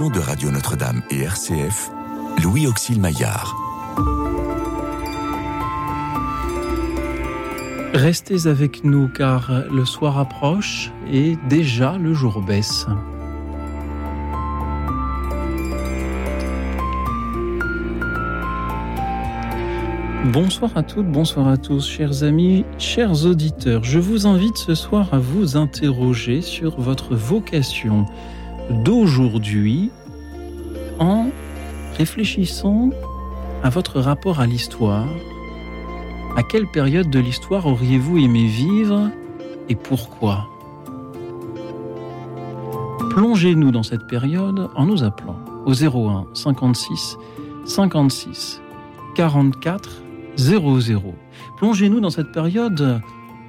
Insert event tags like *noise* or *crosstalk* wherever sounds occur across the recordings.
de Radio Notre-Dame et RCF, Louis Auxil Maillard. Restez avec nous car le soir approche et déjà le jour baisse. Bonsoir à toutes, bonsoir à tous, chers amis, chers auditeurs. Je vous invite ce soir à vous interroger sur votre vocation d'aujourd'hui en réfléchissant à votre rapport à l'histoire. À quelle période de l'histoire auriez-vous aimé vivre et pourquoi? Plongez-nous dans cette période en nous appelant au 01 56 56 44 00. Plongez-nous dans cette période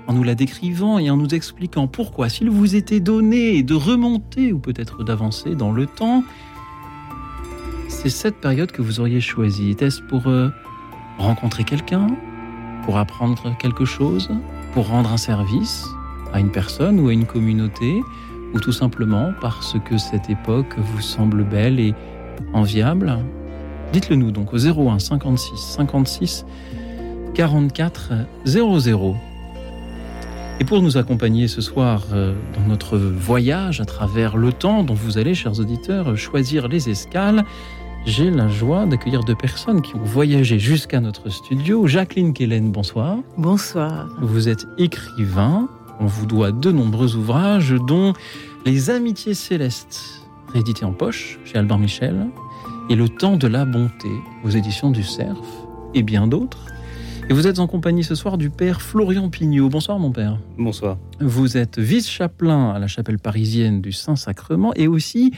en nous la décrivant et en nous expliquant pourquoi, s'il vous était donné de remonter ou peut-être d'avancer dans le temps, c'est cette période que vous auriez choisie. Était-ce pour euh, rencontrer quelqu'un, pour apprendre quelque chose, pour rendre un service à une personne ou à une communauté, ou tout simplement parce que cette époque vous semble belle et enviable? Dites-le nous donc au 01 56 56 44 00. Et pour nous accompagner ce soir euh, dans notre voyage à travers le temps dont vous allez, chers auditeurs, choisir les escales, j'ai la joie d'accueillir deux personnes qui ont voyagé jusqu'à notre studio. Jacqueline Kellen, bonsoir. Bonsoir. Vous êtes écrivain. On vous doit de nombreux ouvrages, dont Les Amitiés Célestes, réédité en poche chez Albert Michel, et Le Temps de la Bonté, aux éditions du Cerf, et bien d'autres. Et vous êtes en compagnie ce soir du père Florian Pignot. Bonsoir mon père. Bonsoir. Vous êtes vice-chapelain à la chapelle parisienne du Saint-Sacrement et aussi,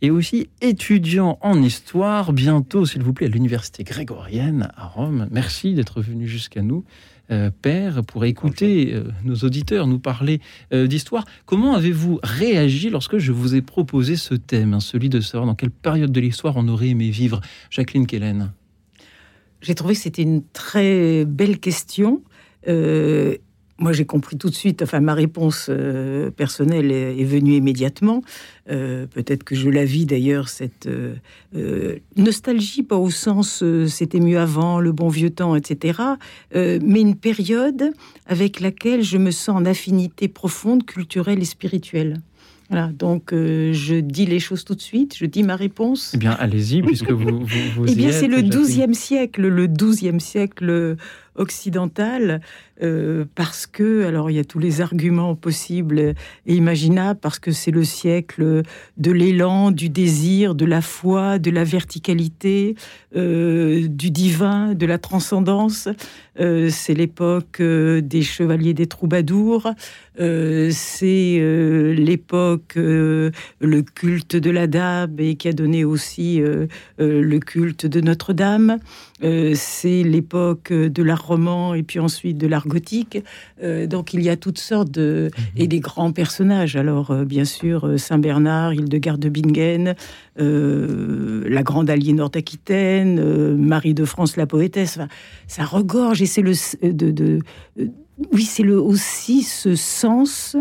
et aussi étudiant en histoire, bientôt s'il vous plaît à l'université grégorienne à Rome. Merci d'être venu jusqu'à nous. Euh, père, pour écouter euh, nos auditeurs nous parler euh, d'histoire. Comment avez-vous réagi lorsque je vous ai proposé ce thème, hein, celui de savoir dans quelle période de l'histoire on aurait aimé vivre Jacqueline Kellen? J'ai trouvé que c'était une très belle question. Euh, moi, j'ai compris tout de suite, enfin, ma réponse euh, personnelle est, venue immédiatement. Euh, peut-être que je la vis d'ailleurs, cette nostalgie, pas au sens c'était mieux avant, le bon vieux temps, etc., mais une période avec laquelle je me sens en affinité profonde, culturelle et spirituelle. Voilà, donc euh, je dis les choses tout de suite, je dis ma réponse. Eh bien, allez-y, *laughs* puisque vous, vous, vous Eh bien, c'est le XIIe siècle, le XIIe siècle occidenale, euh, parce que, alors il y a tous les arguments possibles et imaginables, parce que c'est le siècle de l'élan, du désir, de la foi, de la verticalité, euh, du divin, de la transcendance. Euh, c'est l'époque des chevaliers des troubadours, c'est l'époque, le culte de la dame et qui a donné aussi le culte de Notre-Dame. c'est l'époque de la roman et puis ensuite de l'art gothique. Euh, donc il y a toutes sortes de... Mhm. et des grands personnages. Alors euh, bien sûr euh, Saint-Bernard, Hildegard de Bingen, la grande aliénor d'Aquitaine, Marie de France la poétesse. ça regorge et c'est le... De, de, oui, c'est le, aussi ce sens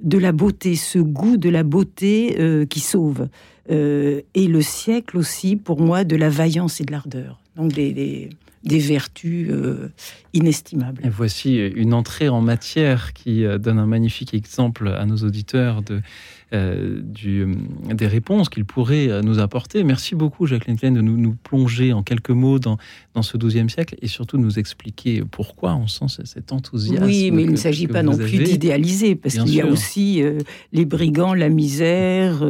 de la beauté, ce goût de la beauté qui sauve. et le siècle aussi, pour moi, de la vaillance et de l'ardeur. Donc des vertus euh, inestimables. Voici une entrée en matière qui euh, donne un magnifique exemple à nos auditeurs de euh, du, euh, des réponses qu'il pourrait euh, nous apporter. Merci beaucoup, Jacqueline Klein, de nous, nous, plonger en quelques mots dans, dans ce XIIe siècle et surtout nous expliquer pourquoi on sent cet enthousiasme. Oui, mais il ne s'agit pas non plus d'idéaliser, parce qu'il y a aussi les brigands, la misère,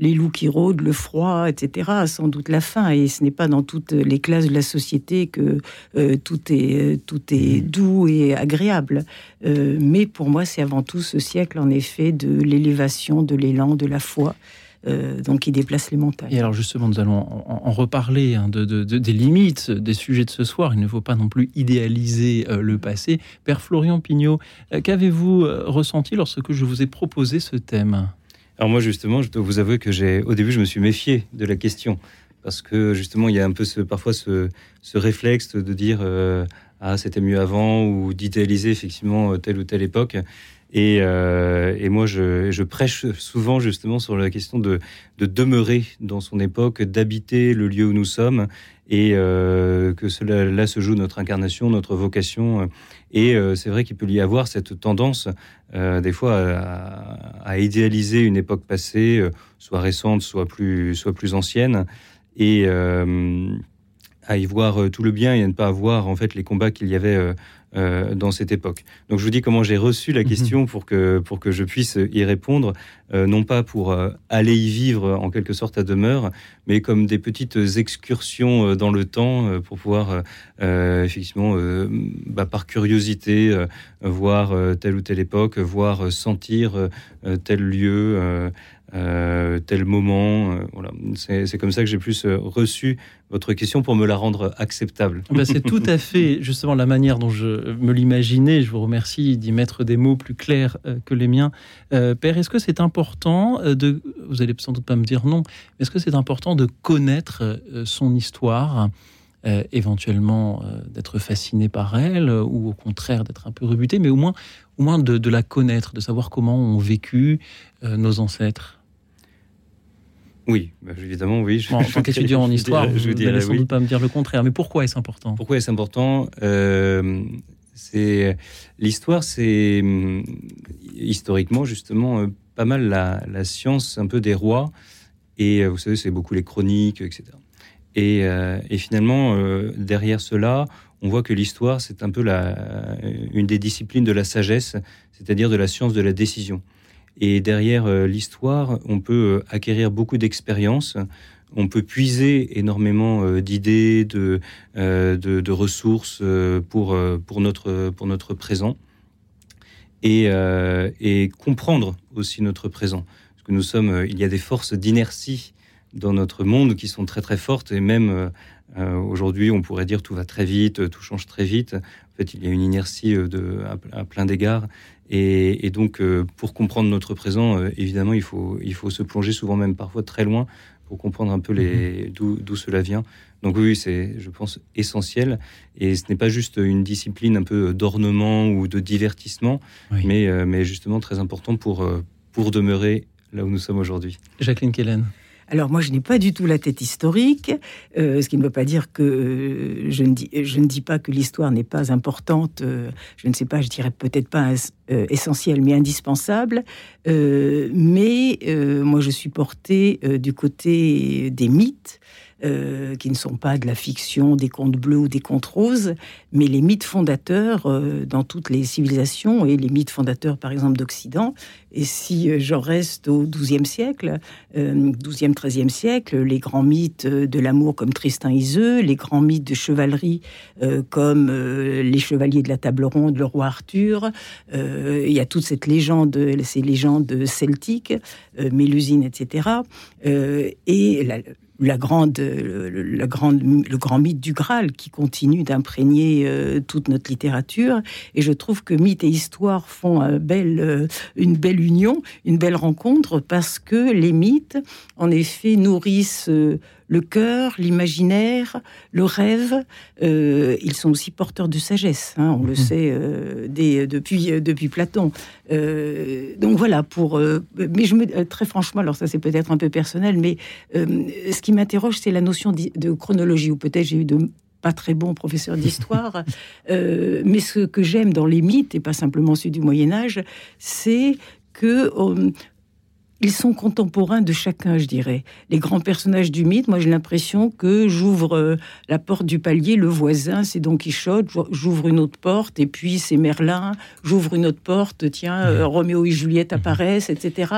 les loups qui rôdent, le froid, etc. Sans doute la faim. Et ce n'est pas dans toutes les classes de la société que tout est, tout est mmh. doux et agréable. mais pour moi, c'est avant tout ce siècle, en effet, de l'élévation de l'élan, de la foi. Euh, donc qui déplace les montagnes. Et alors justement, nous allons en, reparler hein, de, des limites des sujets de ce soir. Il ne faut pas non plus idéaliser euh, le passé. Père Florian Pignot, euh, qu'avez-vous ressenti lorsque je vous ai proposé ce thème? Alors moi justement, je dois vous avouer que j'ai, au début, je me suis méfié de la question parce que justement, il y a un peu ce, parfois ce, ce réflexe de dire ah c'était mieux avant ou d'idéaliser effectivement telle ou telle époque. Et, et moi, je, prêche souvent justement sur la question de, de demeurer dans son époque, d'habiter le lieu où nous sommes, et que cela, là se joue notre incarnation, notre vocation. Et c'est vrai qu'il peut y avoir cette tendance, des fois, à, idéaliser une époque passée, soit récente, soit plus, soit plus ancienne, et à y voir tout le bien et à ne pas voir en fait les combats qu'il y avait euh, dans cette époque. Donc je vous dis comment j'ai reçu la mhm. question pour que, pour que je puisse y répondre, euh, non pas pour euh, aller y vivre en quelque sorte à demeure, mais comme des petites excursions dans le temps pour pouvoir effectivement, bah, par curiosité, voir telle ou telle époque, voir sentir tel lieu. Euh, tel moment. Euh, voilà. C'est comme ça que j'ai plus euh, reçu votre question pour me la rendre acceptable. Ben c'est tout à fait justement la manière dont je me l'imaginais. Je vous remercie d'y mettre des mots plus clairs que les miens. Père, est-ce que c'est important de... Vous allez sans doute pas me dire non. Est-ce que c'est important de connaître son histoire éventuellement d'être fasciné par elle ou au contraire d'être un peu rebuté, mais au moins, au moins de la connaître, de savoir comment ont vécu nos ancêtres? Oui, bah, évidemment, oui. en *laughs* tant qu'étudiant en histoire, je vous n'allez sans doute pas me dire le contraire. Mais pourquoi est-ce important? Pourquoi est-ce important? Euh, C'est l'histoire, c'est hum, historiquement justement euh, pas mal la, science un peu des rois. Et euh, vous savez, c'est beaucoup les chroniques, etc. Et, et finalement, derrière cela, on voit que l'histoire, c'est un peu la, une des disciplines de la sagesse, c'est-à-dire de la science de la décision. Et derrière euh, l'histoire, on peut euh, acquérir beaucoup d'expériences. On peut puiser énormément euh, d'idées, de, de, ressources pour, pour, notre, pour notre présent et, et comprendre aussi notre présent. Parce que nous sommes, il y a des forces d'inertie dans notre monde qui sont très très fortes et même aujourd'hui on pourrait dire tout va très vite, tout change très vite. En fait, il y a une inertie de, à plein d'égards et, donc, euh, pour comprendre notre présent, euh, évidemment, il faut, il faut se plonger souvent même parfois très loin pour comprendre un peu les, mhm. d'où, cela vient. Donc oui, c'est, je pense, essentiel. Et ce n'est pas juste une discipline un peu d'ornement ou de divertissement, mais, euh, mais justement très important pour, pour demeurer là où nous sommes aujourd'hui. Jacqueline Kellen. Alors moi, je n'ai pas du tout la tête historique, euh, ce qui ne veut pas dire que euh, je, ne dis, pas que l'histoire n'est pas importante. Euh, je ne sais pas, je dirais peut-être pas essentielle, mais indispensable. mais moi, je suis portée du côté des mythes. Euh, qui ne sont pas de la fiction, des contes bleus ou des contes roses, mais les mythes fondateurs euh, dans toutes les civilisations et les mythes fondateurs, par exemple, d'Occident. Et si euh, j'en reste au XIIe siècle, XIIe, XIIIe siècle, les grands mythes de l'amour comme Tristan Iseux, les grands mythes de chevalerie comme les chevaliers de la table ronde, le roi Arthur, il y a toute cette légende, ces légendes celtiques, Mélusine, etc. et la, la grande, la grande, le grand mythe du Graal qui continue d'imprégner euh, toute notre littérature. Et je trouve que mythe et histoire font un bel, euh, une belle union, une belle rencontre, parce que les mythes, en effet, nourrissent euh, le cœur, l'imaginaire, le rêve. Euh, ils sont aussi porteurs de sagesse, hein, on le mhm. sait euh, depuis, euh, depuis Platon. donc voilà, pour. mais je me, très franchement, alors ça c'est peut-être un peu personnel, mais ce qui m'interroge, c'est la notion de chronologie, ou peut-être j'ai eu de pas très bons professeurs *laughs* d'histoire, mais ce que j'aime dans les mythes, et pas simplement ceux du Moyen Âge, c'est que ils sont contemporains de chacun, je dirais. Les grands personnages du mythe, moi j'ai l'impression que j'ouvre euh, la porte du palier, le voisin, c'est Don Quichotte, j'ouvre une autre porte, et puis c'est Merlin, j'ouvre une autre porte, tiens, euh, Roméo et Juliette apparaissent, etc.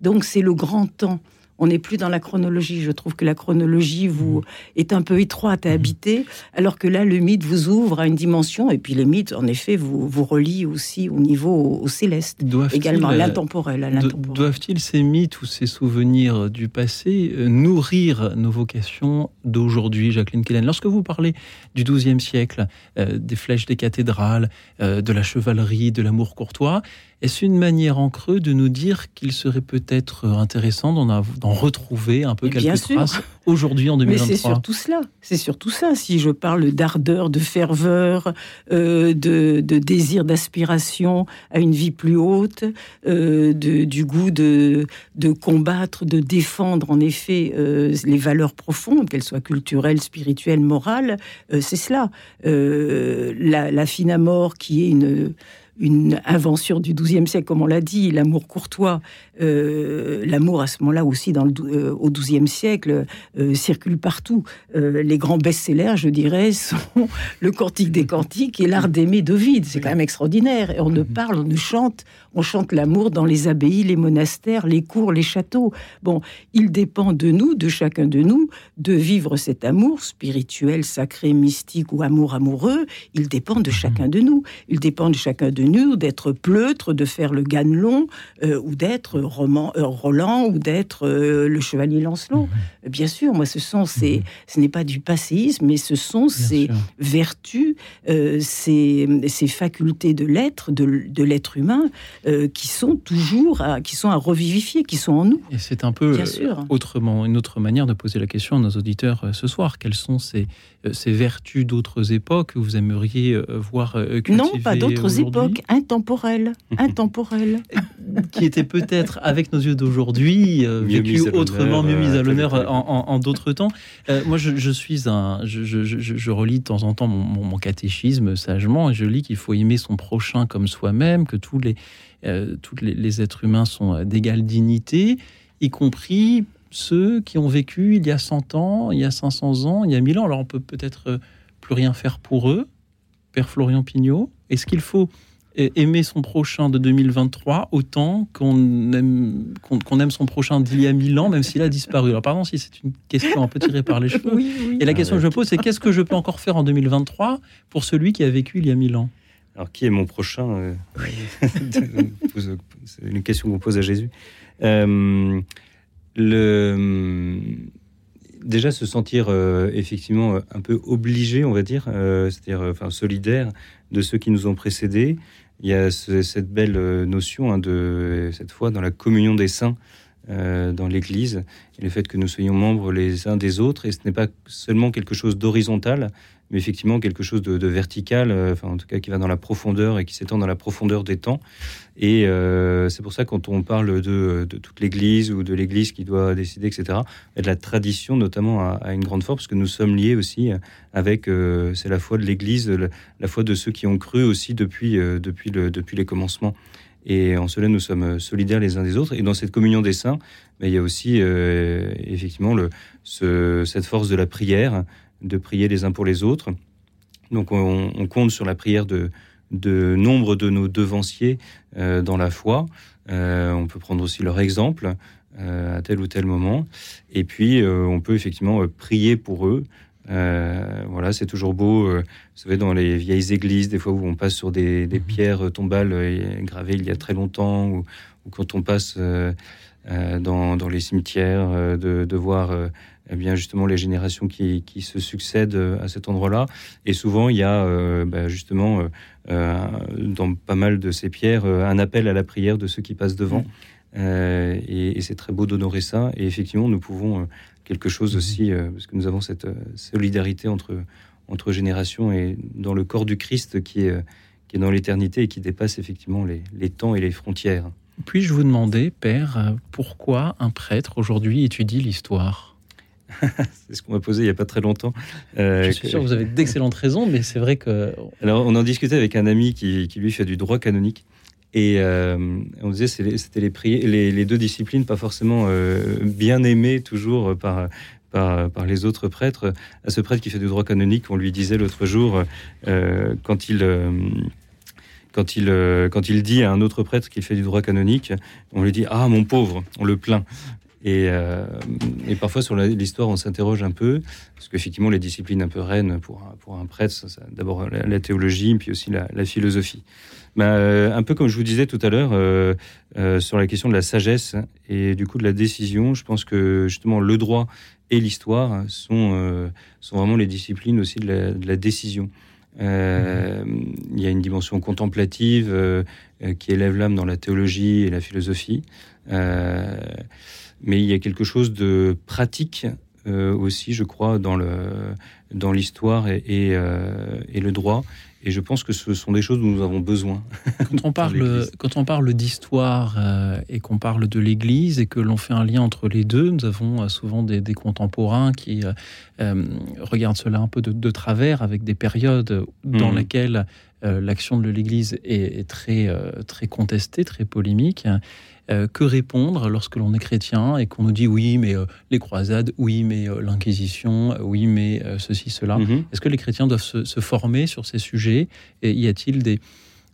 Donc c'est le grand temps on n'est plus dans la chronologie. Je trouve que la chronologie vous mmh. est un peu étroite à mmh. habiter, alors que là, le mythe vous ouvre à une dimension, et puis les mythes, en effet, vous, vous relient aussi au niveau au, céleste, également euh, l'intemporel. Doivent-ils ces mythes ou ces souvenirs du passé euh, nourrir nos vocations d'aujourd'hui, Jacqueline Kellen? Lorsque vous parlez du XIIe siècle, euh, des flèches des cathédrales, de la chevalerie, de l'amour courtois, Est-ce une manière en creux de nous dire qu'il serait peut-être intéressant d'en retrouver un peu quelques traces aujourd'hui en 2023 Mais c'est surtout cela. C'est surtout ça. Si je parle d'ardeur, de ferveur, euh, de, désir d'aspiration à une vie plus haute, euh, du goût de, de combattre, de défendre en effet euh, les valeurs profondes, qu'elles soient culturelles, spirituelles, morales, c'est cela. la, la fine à mort qui est une une invention du XIIe siècle, comme on l'a dit, l'amour courtois, euh, l'amour à ce moment-là aussi dans le, euh, au XIIe siècle euh, circule partout. les grands best-sellers, je dirais, *laughs* sont le Cantique des Cantiques et l'Art d'aimer d'Ovide. C'est quand même extraordinaire. Et on ne mhm. parle, on ne chante, on chante l'amour dans les abbayes, les monastères, les cours, les châteaux. Bon, il dépend de nous, de chacun de nous, de vivre cet amour spirituel, sacré, mystique ou amour amoureux. Il dépend de mhm. chacun de nous. Il dépend de chacun de nous d'être pleutre, de faire le ganelon ou d'être roman, euh, Roland ou d'être euh, le chevalier Lancelot. Mhm. Bien sûr, moi, ce sont ces, mhm. ce n'est pas du passéisme, mais ce sont ces vertus, euh, ces, facultés de l'être, de, l'être humain, qui sont toujours, à, qui sont à revivifier, qui sont en nous. Et c'est un peu autrement, une autre manière de poser la question à nos auditeurs ce soir. Quelles sont ces, ces vertus d'autres époques que vous aimeriez voir cultivées Non, pas d'autres époques, intemporelles, *laughs* intemporelles. qui étaient peut-être avec nos yeux d'aujourd'hui, euh, vécu autrement, mieux mis à l'honneur euh, en, d'autres temps. Euh, moi, je, suis un, je, relis de temps en temps mon, catéchisme sagement et je lis qu'il faut aimer son prochain comme soi-même, que tous les, tous les, êtres humains sont d'égale dignité, y compris ceux qui ont vécu il y a 100 ans, il y a 500 ans, il y a 1000 ans. Alors on peut peut-être plus rien faire pour eux. Père Florian Pignot, est-ce qu'il faut aimer son prochain de 2023 autant qu'on aime, qu'on, aime son prochain d'il y a mille ans, même s'il a disparu? Alors, pardon si c'est une question un peu tirée par les *laughs* cheveux. Et la question que je me pose, c'est qu'est-ce que je peux encore faire en 2023 pour celui qui a vécu il y a mille ans? Alors, qui est mon prochain euh, *laughs* C'est une question qu'on pose à Jésus. Euh, le déjà se sentir euh, effectivement un peu obligé, on va dire, c'est-à-dire enfin solidaire de ceux qui nous ont précédés, il y a cette belle notion hein, de cette fois dans la communion des saints euh, dans l'Église. Et le fait que nous soyons membres les uns des autres. Et ce n'est pas seulement quelque chose d'horizontal mais effectivement quelque chose de, vertical, euh, enfin en tout cas qui va dans la profondeur et qui s'étend dans la profondeur des temps. Et euh, c'est pour ça quand on parle de, toute l'Église ou de l'Église qui doit décider, etc., et de la tradition notamment a, une grande force parce que nous sommes liés aussi avec, euh, c'est la foi de l'Église, la, foi de ceux qui ont cru aussi depuis, depuis, le, depuis les commencements. Et en cela, nous sommes solidaires les uns des autres. Et dans cette communion des saints, ben, il y a aussi effectivement le, ce, cette force de la prière, de prier les uns pour les autres. Donc on, compte sur la prière de, de nombre de nos devanciers euh, dans la foi. Euh, on peut prendre aussi leur exemple euh, à tel ou tel moment. Et puis on peut effectivement prier pour eux. voilà, c'est toujours beau. vous savez, dans les vieilles églises, des fois où on passe sur des, mhm. pierres tombales gravées il y a très longtemps, ou, quand on passe dans, dans, les cimetières, de, de voir eh bien justement les générations qui, qui, se succèdent euh, à cet endroit-là. Et souvent, il y a euh, bah, justement euh, dans pas mal de ces pierres un appel à la prière de ceux qui passent devant. Mmh. et, c'est très beau d'honorer ça. Et effectivement, nous pouvons quelque chose mmh. aussi, parce que nous avons cette solidarité entre, entre générations et dans le corps du Christ qui est, qui est dans l'éternité et qui dépasse effectivement les, les temps et les frontières. Puis-je vous demander, Père, pourquoi un prêtre aujourd'hui étudie l'histoire? *laughs* c'est ce qu'on m'a posé il n'y a pas très longtemps. Euh, je suis sûr que vous avez d'excellentes raisons, mais c'est vrai que... Alors, on en discutait avec un ami qui, lui fait du droit canonique. Et euh, on disait c'était les, les, les, deux disciplines pas forcément euh, bien aimées toujours par, par, par, les autres prêtres. À ce prêtre qui fait du droit canonique, on lui disait l'autre jour, quand il quand il, quand il dit à un autre prêtre qu'il fait du droit canonique, on lui dit Ah, mon pauvre, on le plaint. Euh, et, parfois sur l'histoire, on s'interroge un peu, parce qu'effectivement, les disciplines un peu reines pour, pour un prêtre, d'abord la, théologie, puis aussi la, philosophie. Ben, euh, un peu comme je vous disais tout à l'heure, euh, sur la question de la sagesse et du coup de la décision, je pense que justement le droit et l'histoire sont, sont vraiment les disciplines aussi de la, décision. il y a une dimension contemplative qui élève l'âme dans la théologie et la philosophie. Mais il y a quelque chose de pratique aussi, je crois, dans le dans l'histoire et, et, le droit et je pense que ce sont des choses dont nous avons besoin. *laughs* Quand on parle, quand on parle d'histoire euh, et qu'on parle de l'Église et que l'on fait un lien entre les deux, nous avons euh, souvent des, contemporains qui euh, regardent cela un peu de, travers avec des périodes dans mmh. lesquelles l'action de l'Église est, est, très, très contestée, très polémique. Euh, que répondre lorsque l'on est chrétien et qu'on nous dit oui, mais euh, les croisades, oui, mais euh, l'Inquisition, oui, mais ceci, cela. Mhm. Est-ce que les chrétiens doivent se, former sur ces sujets Et y a-t-il des,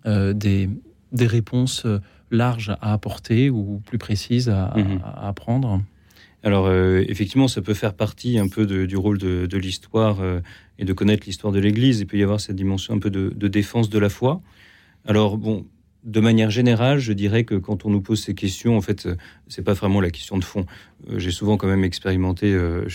des, des, réponses larges à apporter ou plus précises à, mhm. apprendre? Alors effectivement, ça peut faire partie un peu du rôle de, l'histoire et de connaître l'histoire de l'Église. Il peut y avoir cette dimension un peu de, de, défense de la foi. Alors bon, de manière générale, je dirais que quand on nous pose ces questions, en fait, euh, c'est pas vraiment la question de fond. Euh, j'ai souvent quand même expérimenté euh,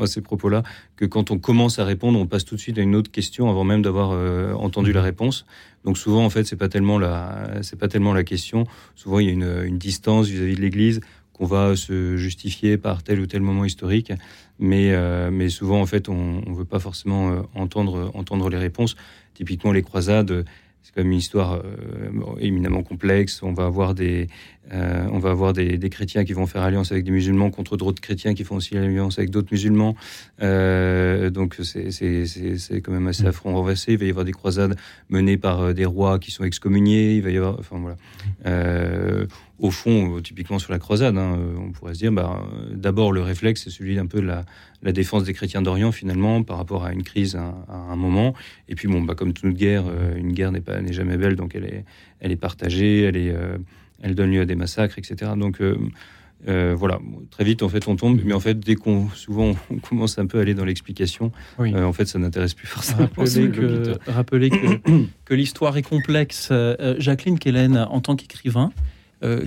à ces propos-là que quand on commence à répondre, on passe tout de suite à une autre question avant même d'avoir entendu la réponse. Donc souvent, en fait, c'est pas tellement la, c'est pas tellement la question. Souvent, il y a une, distance vis-à-vis de l'Église qu'on va se justifier par tel ou tel moment historique, mais mais souvent, en fait, on, on veut pas forcément entendre entendre les réponses. Typiquement, les croisades c'est comme une histoire euh, éminemment complexe. On va avoir des, euh, on va avoir des, chrétiens qui vont faire alliance avec des musulmans contre d'autres chrétiens qui font aussi alliance avec d'autres musulmans. Euh, donc c'est quand même assez mm. affront renversé. Il va y avoir des croisades menées par des rois qui sont excommuniés. Il va y avoir, enfin voilà. au fond, typiquement sur la croisade, hein, on pourrait se dire, bah, d'abord le réflexe, c'est celui d'un peu de la, la défense des chrétiens d'Orient finalement par rapport à une crise à, un moment. Et puis bon, bah, comme toute guerre, euh, une guerre n'est jamais belle, donc elle est elle est partagée, elle est euh, elle donne lieu à des massacres, etc. Donc euh, voilà, très vite en fait on tombe, mais en fait dès qu'on souvent *laughs* on commence un peu à aller dans l'explication, en fait ça n'intéresse plus forcément. Rappeler que, rappeler que, *coughs* que l'histoire est complexe. Jacqueline Kellen, en tant qu'écrivain,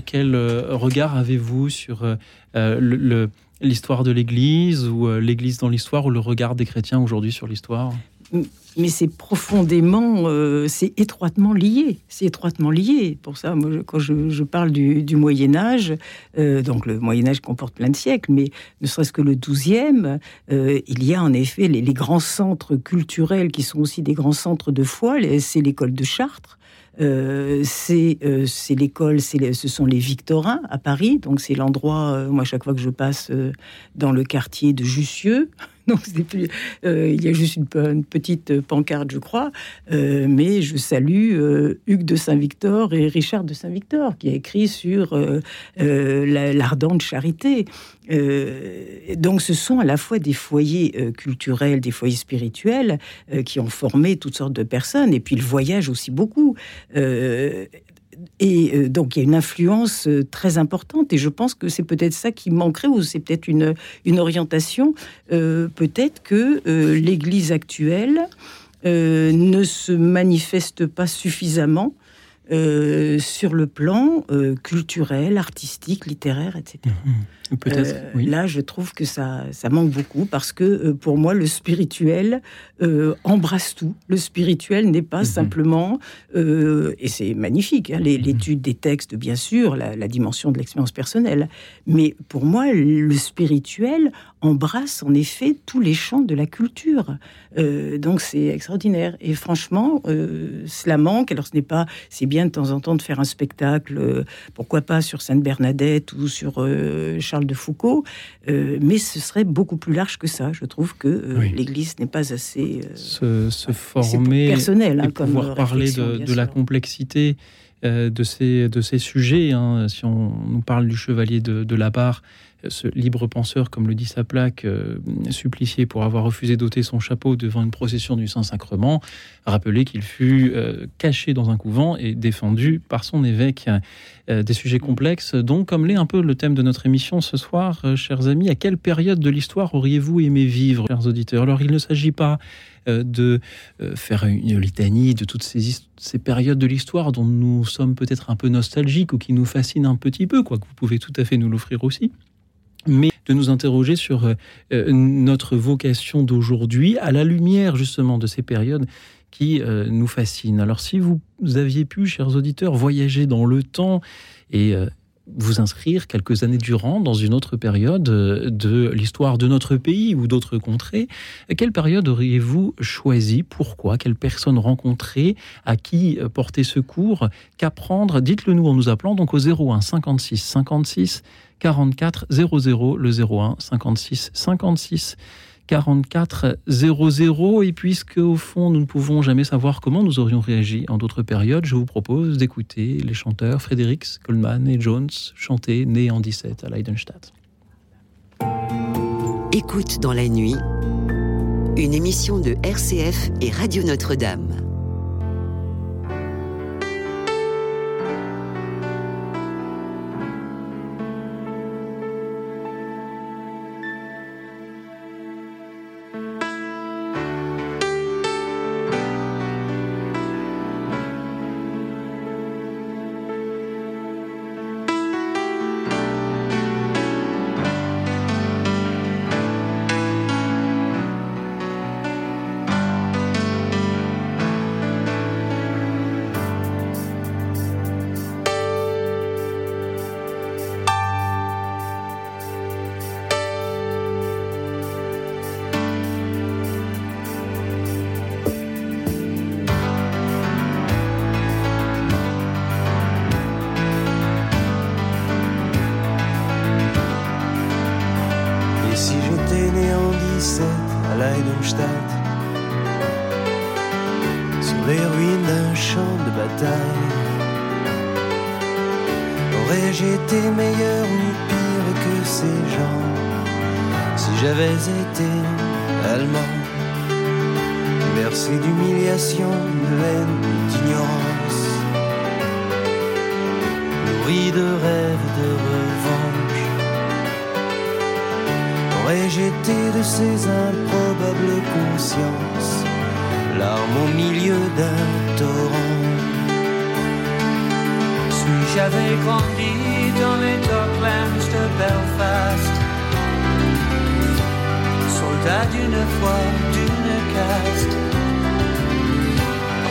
quel regard avez-vous sur l'histoire de l'Église ou euh, l'Église dans l'histoire ou le regard des chrétiens aujourd'hui sur l'histoire? Mais c'est profondément, euh, c'est étroitement lié. C'est étroitement lié. Pour ça, moi, quand je, parle du, Moyen Âge, euh, donc le Moyen Âge comporte plein de siècles, mais ne serait-ce que le XIIe, il y a en effet les, grands centres culturels qui sont aussi des grands centres de foi. C'est l'école de Chartres. Euh, euh, c'est l'école, ce sont les Victorins à Paris. Donc c'est l'endroit, euh, moi chaque fois que je passe dans le quartier de Jussieu, *laughs* donc il y a juste une, petite pancarte, je crois, mais je salue Hugues de Saint-Victor et Richard de Saint-Victor qui a écrit sur l'ardente charité. donc ce sont à la fois des foyers culturels, des foyers spirituels qui ont formé toutes sortes de personnes, et puis le voyage aussi beaucoup. Euh, et euh, donc il y a une influence euh, très importante et je pense que c'est peut-être ça qui manquerait ou c'est peut-être une, une orientation. peut-être que l'Église actuelle ne se manifeste pas suffisamment sur le plan culturel, artistique, littéraire, etc. Peut-être. Euh, là, je trouve que ça, ça manque beaucoup parce que euh, pour moi, le spirituel euh, embrasse tout. Le spirituel n'est pas mhm. simplement, et c'est magnifique, hein, mhm. l'étude des textes, bien sûr, la, la dimension de l'expérience personnelle. Mais pour moi, le spirituel embrasse en effet tous les champs de la culture. donc c'est extraordinaire. Et franchement, cela manque. Alors ce n'est pas, c'est bien de temps en temps de faire un spectacle, pourquoi pas sur Sainte Bernadette ou sur Charles de Foucault, euh, mais ce serait beaucoup plus large que ça. Je trouve que euh, l'Église n'est pas assez euh, se, former, personnel, hein, pouvoir parler de, la complexité de ces de ces sujets. Hein. Si on nous parle du chevalier de, de la barre ce libre penseur, comme le dit sa plaque, euh, supplicié pour avoir refusé d'ôter son chapeau devant une procession du Saint-Sacrement, rappelé qu'il fut euh, caché dans un couvent et défendu par son évêque. Euh, des sujets complexes, donc comme l'est un peu le thème de notre émission ce soir, chers amis, à quelle période de l'histoire auriez-vous aimé vivre, chers auditeurs? Alors il ne s'agit pas de faire une litanie de toutes ces, ces périodes de l'histoire dont nous sommes peut-être un peu nostalgiques ou qui nous fascinent un petit peu, quoique vous pouvez tout à fait nous l'offrir aussi mais de nous interroger sur euh, notre vocation d'aujourd'hui à la lumière justement de ces périodes qui euh, nous fascine. Alors si vous aviez pu, chers auditeurs, voyager dans le temps et euh, vous inscrire quelques années durant dans une autre période de l'histoire de notre pays ou d'autres contrées, quelle période auriez-vous choisi? Pourquoi? Quelle personne rencontrer À qui porter secours? Qu'apprendre? Dites-le nous en nous appelant donc au 01 56 56 44 00 le 01 56 56 44 00. Et puisque, au fond, nous ne pouvons jamais savoir comment nous aurions réagi en d'autres périodes, je vous propose d'écouter les chanteurs Fredericks, Coleman et Jones chanter Né en 17 à Leidenstadt. Écoute dans la nuit, une émission de RCF et Radio Notre-Dame. C'est d'humiliation, de haine, d'ignorance. Nourri de rêves, de revanche. Rejeté de ces improbables consciences? Larme au milieu d'un torrent. Suis-je avec grandi dans les docklands de Belfast? Soldat d'une foi, d'une caste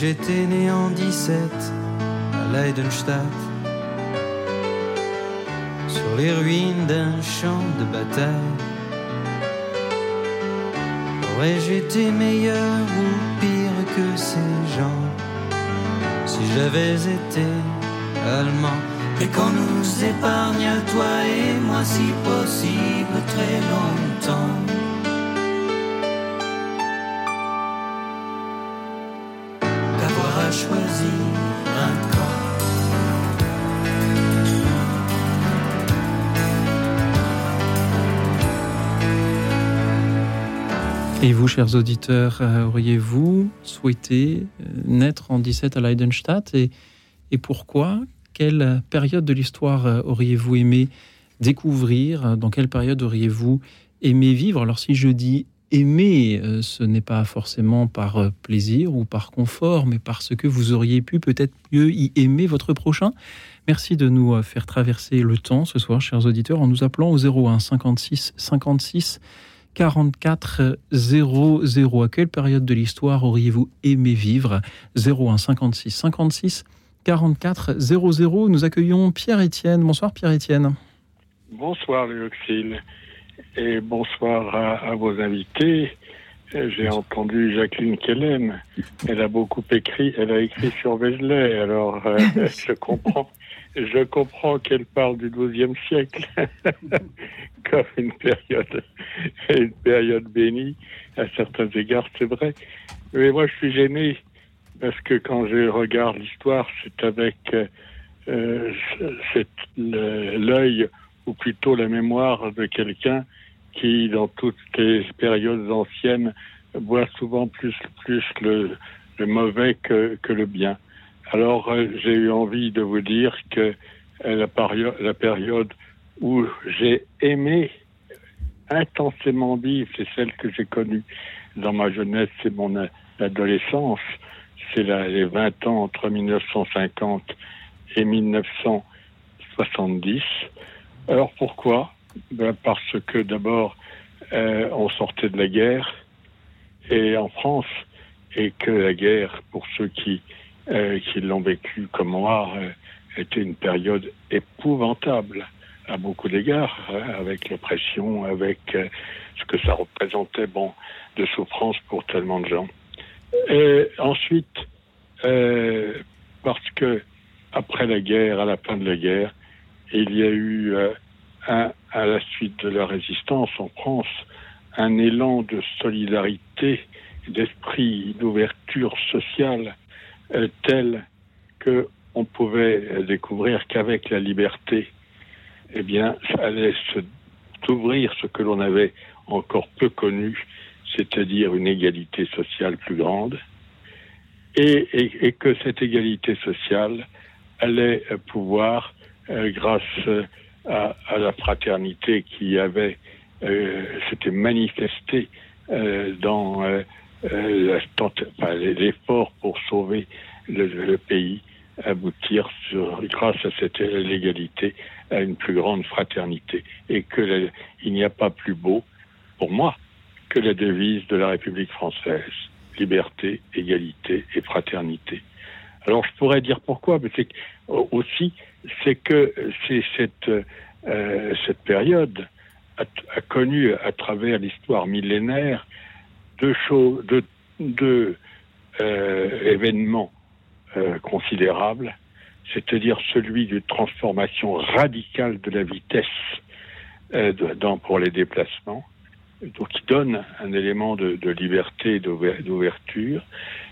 17 à Leidenstadt, sur les ruines d'un champ de bataille. Aurais-je été meilleur ou pire que ces gens? Si j'avais été allemand. Et qu'on nous épargne à toi et moi si possible très longtemps Et vous, chers auditeurs, euh, auriez-vous souhaité euh, naître en 17 à Leidenstadt et, pourquoi? Quelle période de l'histoire euh, auriez-vous aimé découvrir? Dans quelle période auriez-vous aimé vivre? Alors si je dis aimer, ce n'est pas forcément par plaisir ou par confort, mais parce que vous auriez pu peut-être mieux y aimer votre prochain. Merci de nous faire traverser le temps ce soir, chers auditeurs, en nous appelant au 01 56 56 44 00. À quelle période de l'histoire auriez-vous aimé vivre? 01 56 56 44 00. Nous accueillons Pierre-Étienne. Bonsoir Pierre-Étienne. Bonsoir Léoxyle et bonsoir à, vos invités. J'ai entendu Jacqueline Kellen. Elle a beaucoup écrit. Elle a écrit sur Vézelay. Alors, euh, *laughs* je comprends. Je comprends qu'elle parle du XIIe siècle *laughs* comme une période, une période bénie. À certains égards, c'est vrai. Mais moi, je suis gêné parce que quand je regarde l'histoire, c'est avec euh, l'œil ou plutôt la mémoire de quelqu'un qui, dans toutes les périodes anciennes, voit souvent plus, plus le, mauvais que, que, le bien. Alors, euh, j'ai eu envie de vous dire que euh, la, période, où j'ai aimé intensément vivre, c'est celle que j'ai connue dans ma jeunesse et mon adolescence. C'est les 20 ans entre 1950 et 1970. Alors pourquoi? Ben Parce que d'abord, euh, on sortait de la guerre et en France, et que la guerre, pour ceux qui, euh, qui l'ont vécu comme moi, euh, était une période épouvantable à beaucoup d'égards, hein, avec l'oppression, avec ce que ça représentait, bon, de souffrance pour tellement de gens. Et ensuite, parce que après la guerre, à la fin de la guerre, il y a eu, euh, un, à la suite de la résistance en France, un élan de solidarité, d'esprit d'ouverture sociale euh, tel que on pouvait découvrir qu'avec la liberté, eh bien, ça allait s'ouvrir ce que l'on avait encore peu connu, c'est-à-dire une égalité sociale plus grande, et, que cette égalité sociale allait pouvoir euh, grâce euh, à, la fraternité qui avait euh, s'était manifestée dans l'effort pour sauver le, le, pays, aboutir sur, grâce à cette légalité à une plus grande fraternité et que il n'y a pas plus beau pour moi que la devise de la République française liberté, égalité et fraternité. Alors je pourrais dire pourquoi, mais c'est aussi c'est que c'est cette, euh, cette période a, a, connu à travers l'histoire millénaire deux, choses, deux, euh, événements euh, considérables, c'est-à-dire celui d'une transformation radicale de la vitesse euh, dans, pour les déplacements, donc qui donne un élément de, de liberté, d'ouverture,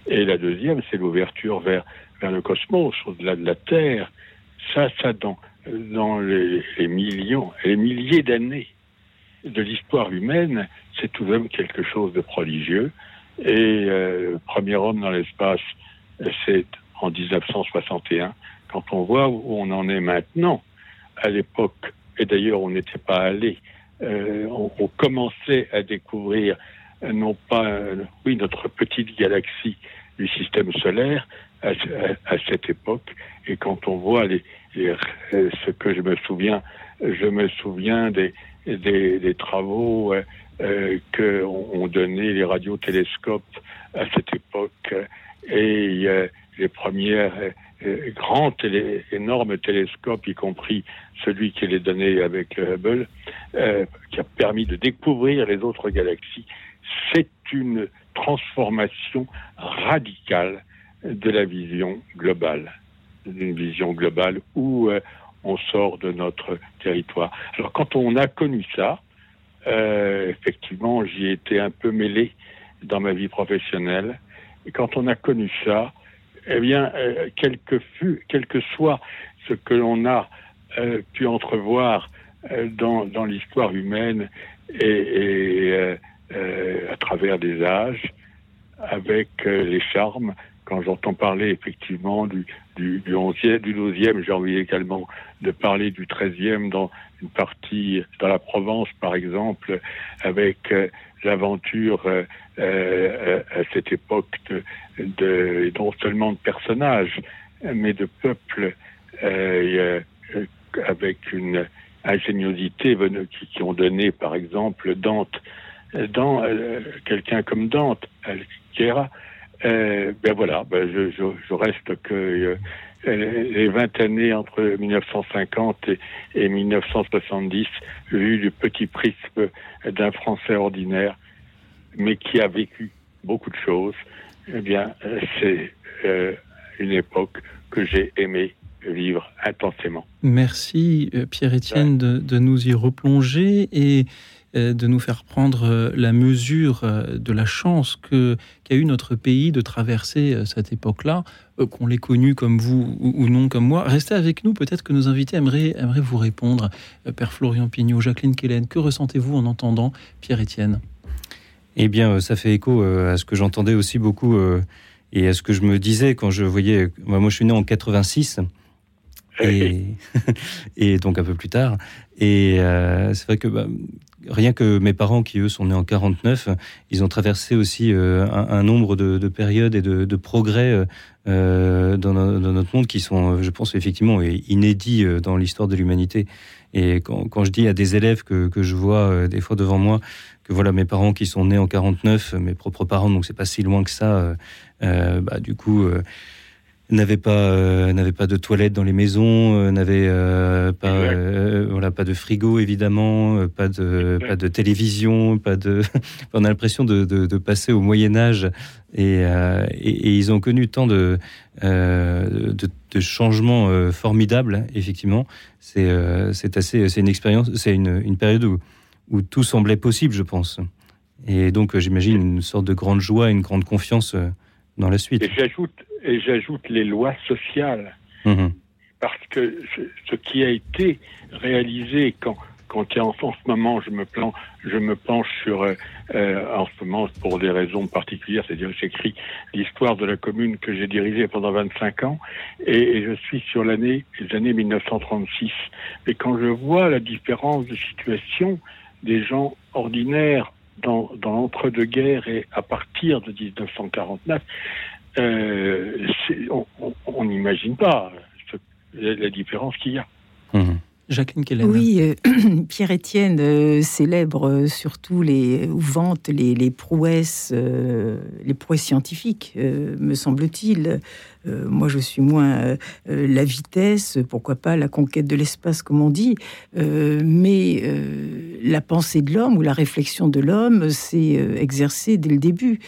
et la deuxième, c'est l'ouverture vers, vers le cosmos, au-delà de la Terre, ça, ça dans, dans les, les millions, les milliers d'années de l'histoire humaine, c'est tout de même quelque chose de prodigieux. Et euh, le premier homme dans l'espace, c'est en 1961. Quand on voit où on en est maintenant, à l'époque, et d'ailleurs on n'était pas allé, euh, on, commençait à découvrir euh, non pas, oui, notre petite galaxie du système solaire à, cette époque, et quand on voit ce que je me souviens, je me souviens des, des, travaux euh, euh que ont donné les radiotélescopes à cette époque et euh, les premiers euh, grands télé, énormes télescopes, y compris celui qui est donné avec le Hubble, euh, qui a permis de découvrir les autres galaxies. C'est une transformation radicale de la vision globale d'une vision globale où euh, on sort de notre territoire. Alors quand on a connu ça, euh, effectivement, j'y ai été un peu mêlé dans ma vie professionnelle. Et quand on a connu ça, eh bien, euh, quel, que quel que soit ce que l'on a euh, pu entrevoir dans, l'histoire humaine et, et à travers des âges, avec les charmes, quand j'entends parler effectivement du, du, du 11e, du 12e, j'ai envie également de parler du 13e dans une partie, dans la Provence par exemple, avec euh, l'aventure euh, euh, à cette époque de, de, non seulement de personnages, mais de peuples euh, avec une ingéniosité qui, qui, ont donné par exemple Dante dans quelqu'un comme Dante, Alquiera, ben voilà, ben je, je, reste que les 20 années entre 1950 et, 1970, vu du petit prisme d'un Français ordinaire, mais qui a vécu beaucoup de choses, eh bien, c'est euh, une époque que j'ai aimé vivre intensément. Merci euh, Pierre-Étienne de, nous y replonger et euh, de nous faire prendre la mesure de la chance que qu'a eu notre pays de traverser cette époque-là, qu'on l'ait connu comme vous ou, non comme moi. Restez avec nous, peut-être que nos invités aimeraient, aimeraient vous répondre. Père Florian Pignot, Jacqueline Kellen, que ressentez-vous en entendant Pierre-Étienne Eh bien, ça fait écho à ce que j'entendais aussi beaucoup et à ce que je me disais quand je voyais. Moi, je suis né en 86. Et, *laughs* et donc un peu plus tard. Et euh, c'est vrai que bah, rien que mes parents, qui eux sont nés en 49, ils ont traversé aussi euh, un, nombre de, périodes et de, progrès euh, dans, notre monde qui sont, je pense, effectivement inédits dans l'histoire de l'humanité. Et quand, je dis à des élèves que, je vois des fois devant moi que voilà mes parents qui sont nés en 49, mes propres parents, donc c'est pas si loin que ça. Euh, bah, du coup, euh, n'avaient pas euh, n'avait pas de toilettes dans les maisons, n'avait pas voilà pas de frigo évidemment, pas de pas de télévision, pas de. *laughs* on a l'impression de, de, passer au Moyen Âge et, et, ils ont connu tant de de, de, changements formidables effectivement. C'est c'est assez c'est une expérience, c'est une, une période où où tout semblait possible, je pense. Et donc j'imagine une sorte de grande joie, une grande confiance dans la suite. Et j'ajoute, et j'ajoute les lois sociales. Mhm. Parce que ce qui a été réalisé quand, quand en, ce moment je me, plan, je me penche sur, euh, euh, en ce moment pour des raisons particulières, c'est-à-dire j'écris l'histoire de la commune que j'ai dirigée pendant 25 ans et, je suis sur l'année, les années 1936. Et quand je vois la différence de situation des gens ordinaires dans, l'entre-deux-guerres et à partir de 1949, euh, on n'imagine pas la, différence qu'il y a. Mmh. Jacqueline Oui, euh, *clears throat* Pierre-Étienne euh, célèbre surtout les, ou vante les, prouesses, les prouesses scientifiques, me semble-t-il. Euh, moi, je suis moins euh, euh, la vitesse, pourquoi pas la conquête de l'espace, comme on dit, mais la pensée de l'homme ou la réflexion de l'homme s'est exercée dès le début.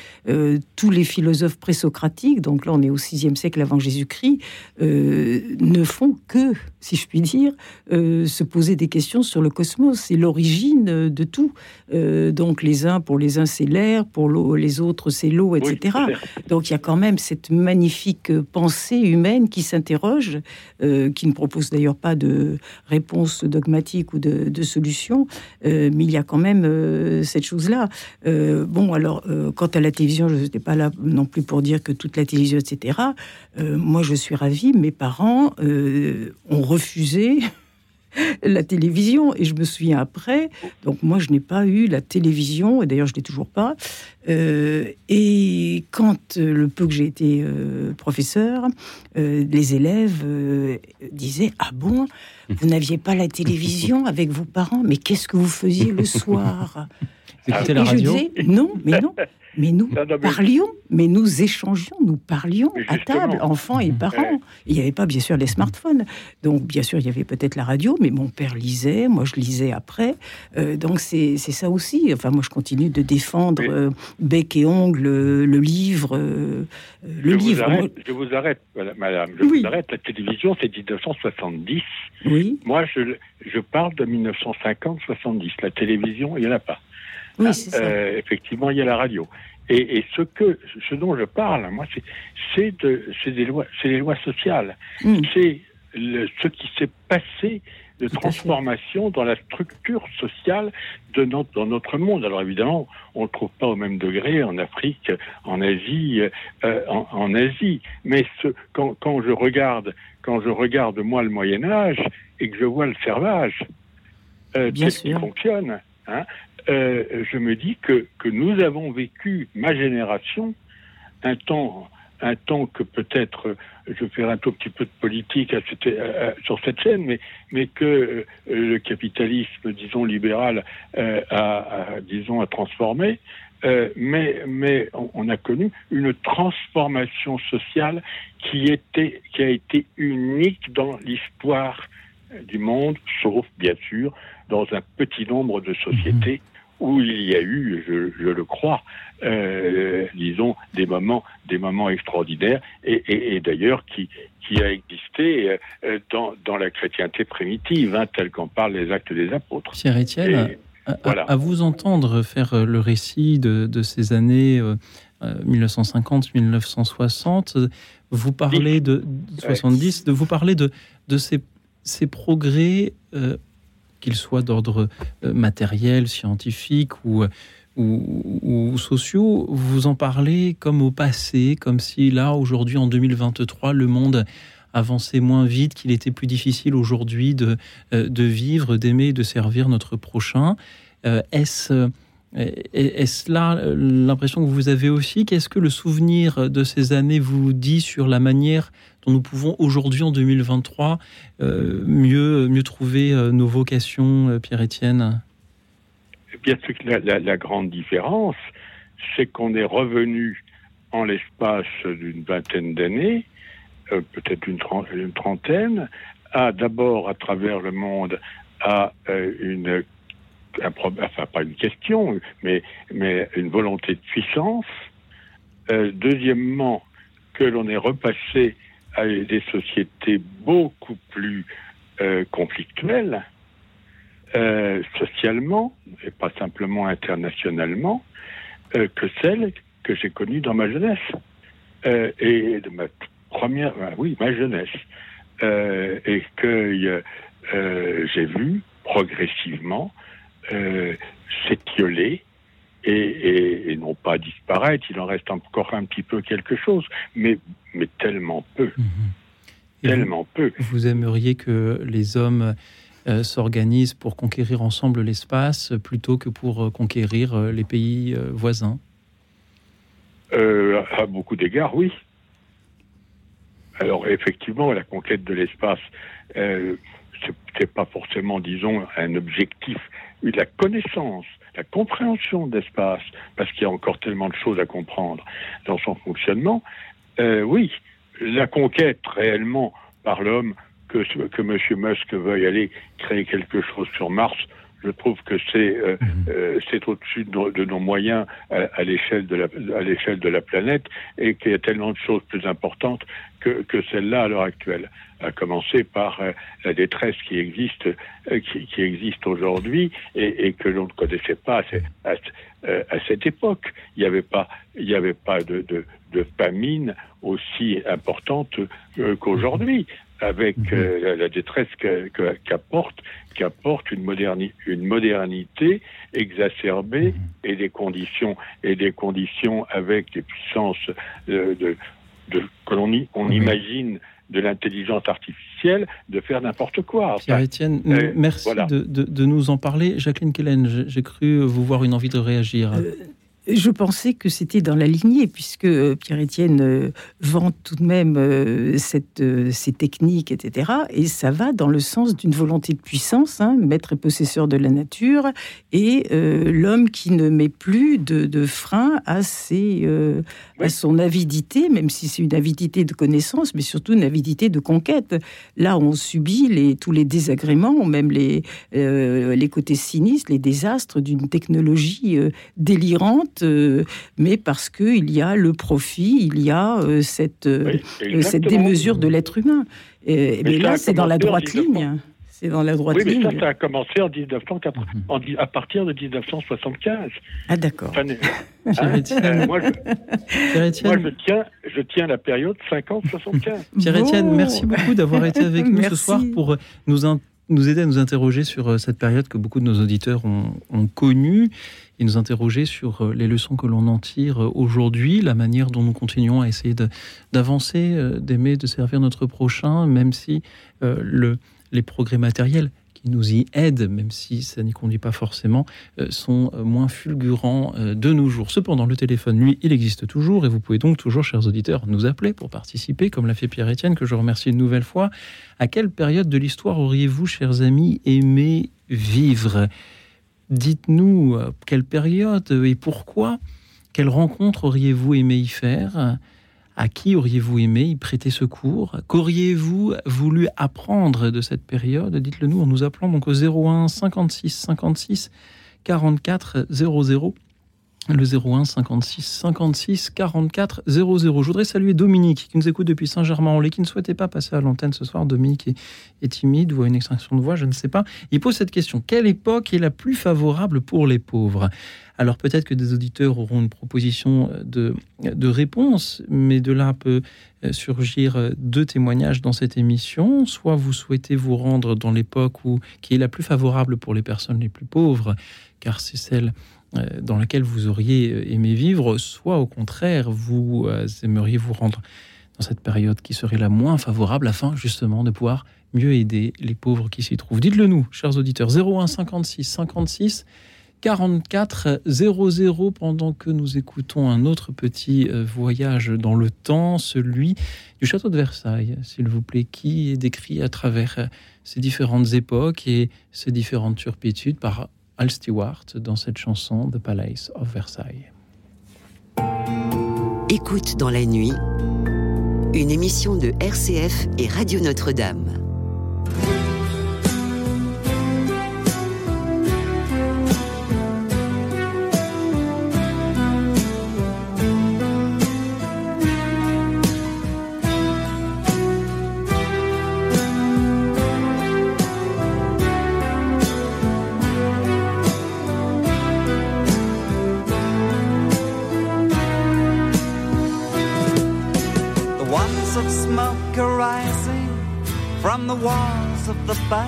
tous les philosophes présocratiques, donc là on est au VIe siècle avant Jésus-Christ, ne font que, si je puis dire, se poser des questions sur le cosmos. C'est l'origine de tout. donc les uns, pour les uns, c'est l'air, pour les autres, c'est l'eau, etc. donc il y a quand même cette magnifique pensée humaine qui s'interroge, euh, qui ne propose d'ailleurs pas de réponse dogmatique ou de, de solution, euh, mais il y a quand même euh, cette chose-là. bon, alors, quant à la télévision, je n'étais pas là non plus pour dire que toute la télévision, etc. moi, je suis ravie, mes parents ont refusé *laughs* la télévision. Et je me souviens après, donc moi je n'ai pas eu la télévision, et d'ailleurs je ne l'ai toujours pas. Euh, et quand euh, le peu que j'ai été euh, professeur, les élèves disaient Ah bon, vous n'aviez pas la télévision avec vos parents, mais qu'est-ce que vous faisiez le soir? Écoutez la radio je disais, Non, mais non. Mais nous *laughs* parlions, mais nous échangions, nous parlions à table, enfants et parents. Il n'y avait pas, bien sûr, les smartphones. Donc, bien sûr, il y avait peut-être la radio, mais mon père lisait, moi je lisais après. Euh, donc, c'est ça aussi. Enfin, moi, je continue de défendre euh, bec et ongle le livre. Euh, le je livre. Vous arrête, Je vous arrête, madame. Je vous arrête. La télévision, c'est 1970. Oui. Moi, je, je parle de 1950-70. La télévision, il n'y en a pas. Oui, hein, ça. effectivement, il y a la radio. Et, ce que, ce dont je parle, moi, c'est de, c'est des lois, c'est les lois sociales. Mm. C'est ce qui s'est passé de transformation dans la structure sociale de notre, dans notre monde. Alors évidemment, on ne le trouve pas au même degré en Afrique, en Asie, euh, en, Asie. Mais ce, quand, quand, je regarde, quand je regarde moi le Moyen Âge et que je vois le servage euh, tel qui fonctionne, hein, euh, je me dis que, nous avons vécu, ma génération, un temps un temps que peut-être je ferai un tout petit peu de politique sur cette chaîne, mais, que le capitalisme, disons, libéral a, disons, a transformé. mais on, a connu une transformation sociale qui a été unique dans l'histoire du monde, sauf bien sûr dans un petit nombre de sociétés où il y a eu, je, le crois, euh, disons, des moments, des moments extraordinaires, et, d'ailleurs qui, qui a existé euh, dans, dans, la chrétienté primitive, hein, tel qu'en parlent les actes des apôtres. Pierre Étienne, à, vous entendre faire euh, le récit de, de ces années 1950-1960, vous parlez de 70, de vous parler de, de ces, ces progrès qu'ils soient d'ordre euh, matériel, scientifique ou, ou, sociaux, vous en parlez comme au passé, comme si là, aujourd'hui, en 2023, le monde avançait moins vite, qu'il était plus difficile aujourd'hui de, euh, de vivre, d'aimer, de servir notre prochain. Euh, est-ce est-ce là l'impression que vous avez aussi? Qu'est-ce que le souvenir de ces années vous dit sur la manière dont nous pouvons aujourd'hui, en 2023, euh, mieux, mieux trouver euh, nos vocations, euh, Pierre-Étienne sûr, la, la, grande différence, c'est qu'on est revenu en l'espace d'une vingtaine d'années, peut-être une, trentaine, à d'abord à travers le monde à une enfin pas une question, mais, mais une volonté de puissance. deuxièmement, que l'on est repassé à des sociétés beaucoup plus euh, conflictuelles, euh, socialement, et pas simplement internationalement, euh, que celles que j'ai connues dans ma jeunesse. et de ma première, oui, ma jeunesse. et que j'ai vu progressivement s'étioler et, non pas disparaître, il en reste encore un petit peu quelque chose, mais, mais tellement peu. Mhm. Tellement peu. Vous aimeriez que les hommes euh, s'organisent pour conquérir ensemble l'espace plutôt que pour euh, conquérir euh, les pays voisins? À beaucoup d'égards, oui. Alors effectivement, la conquête de l'espace, c'est pas forcément, disons, un objectif, de la connaissance la compréhension d'espace, parce qu'il y a encore tellement de choses à comprendre dans son fonctionnement, euh, oui, la conquête réellement par l'homme, que, que M. Musk veuille aller créer quelque chose sur Mars, je trouve que c'est euh, mhm. euh, c'est au-dessus de, nos moyens à, l'échelle de la à l'échelle de la planète et qu'il y a tellement de choses plus importantes que, que celle-là à l'heure actuelle. À commencer par euh, la détresse qui existe qui, qui, existe aujourd'hui et, et, que l'on ne connaissait pas à, à, cette époque. Il n'y avait pas il n'y avait pas de, de, de famine aussi importante qu'aujourd'hui avec mhm. euh, la détresse qu'apporte qu'apporte une, une modernité exacerbée mhm. et des conditions et des conditions avec des puissances euh, de, de, que l'on on imagine de l'intelligence artificielle de faire n'importe quoi. Pierre-Étienne, euh, merci de, de, nous en parler. Jacqueline Kellen, j'ai cru vous voir une envie de réagir. Je pensais que c'était dans la lignée, puisque euh, Pierre-Étienne euh, vend tout de même euh, cette, ces techniques, etc. Et ça va dans le sens d'une volonté de puissance, hein, maître et possesseur de la nature, et l'homme qui ne met plus de, frein à, ses, à son avidité, même si c'est une avidité de connaissance, mais surtout une avidité de conquête. Là, on subit les, tous les désagréments, même les, les côtés sinistres, les désastres d'une technologie délirante euh, mais parce qu'il y a le profit, il y a euh, cette, euh, cette démesure de l'être humain. Et, mais, là, c'est dans la droite ligne. C'est dans la droite ligne. Oui, mais ça, a commencé en 1980, mhm. à partir de 1975. Ah, d'accord. *laughs* Hein, moi, je, tiens, je tiens la période 50-75. Pierre-Étienne, merci beaucoup d'avoir été avec nous ce soir pour nous, nous aider à nous interroger sur cette période que beaucoup de nos auditeurs ont, connue. Et nous interroger sur euh, les leçons que l'on en tire euh, aujourd'hui, la manière dont nous continuons à essayer d'avancer, euh, d'aimer, de servir notre prochain, même si le, les progrès matériels qui nous y aident, même si ça n'y conduit pas forcément, euh, sont euh, moins fulgurants euh, de nos jours. Cependant, le téléphone, lui, il existe toujours et vous pouvez donc toujours, chers auditeurs, nous appeler pour participer, comme l'a fait Pierre-Étienne, que je remercie une nouvelle fois. À quelle période de l'histoire auriez-vous, chers amis, aimé vivre? Dites-nous quelle période et pourquoi? Quelle rencontre auriez-vous aimé y faire? À qui auriez-vous aimé y prêter secours? Qu'auriez-vous voulu apprendre de cette période? Dites-le nous en nous appelant donc au 01 56 56 44 00 le 01 56 56 44 00. Je voudrais saluer Dominique qui nous écoute depuis Saint-Germain-en-Laye, qui ne souhaitait pas passer à l'antenne ce soir. Dominique est, timide ou a une extinction de voix, je ne sais pas. Il pose cette question quelle époque est la plus favorable pour les pauvres? Alors peut-être que des auditeurs auront une proposition de, de réponse, mais de là peut euh, surgir deux témoignages dans cette émission. Soit vous souhaitez vous rendre dans l'époque qui est la plus favorable pour les personnes les plus pauvres, car c'est celle euh, dans laquelle vous auriez euh, aimé vivre, soit au contraire, vous euh, aimeriez vous rendre dans cette période qui serait la moins favorable afin justement de pouvoir mieux aider les pauvres qui s'y trouvent. Dites-le nous, chers auditeurs, 01 56 56 44 00 pendant que nous écoutons un autre petit voyage dans le temps, celui du château de Versailles, s'il vous plaît, qui est décrit à travers ces différentes époques et ces différentes turpitudes par Al Stewart dans cette chanson The Palace of Versailles. Écoute dans la nuit, une émission de RCF et Radio Notre-Dame.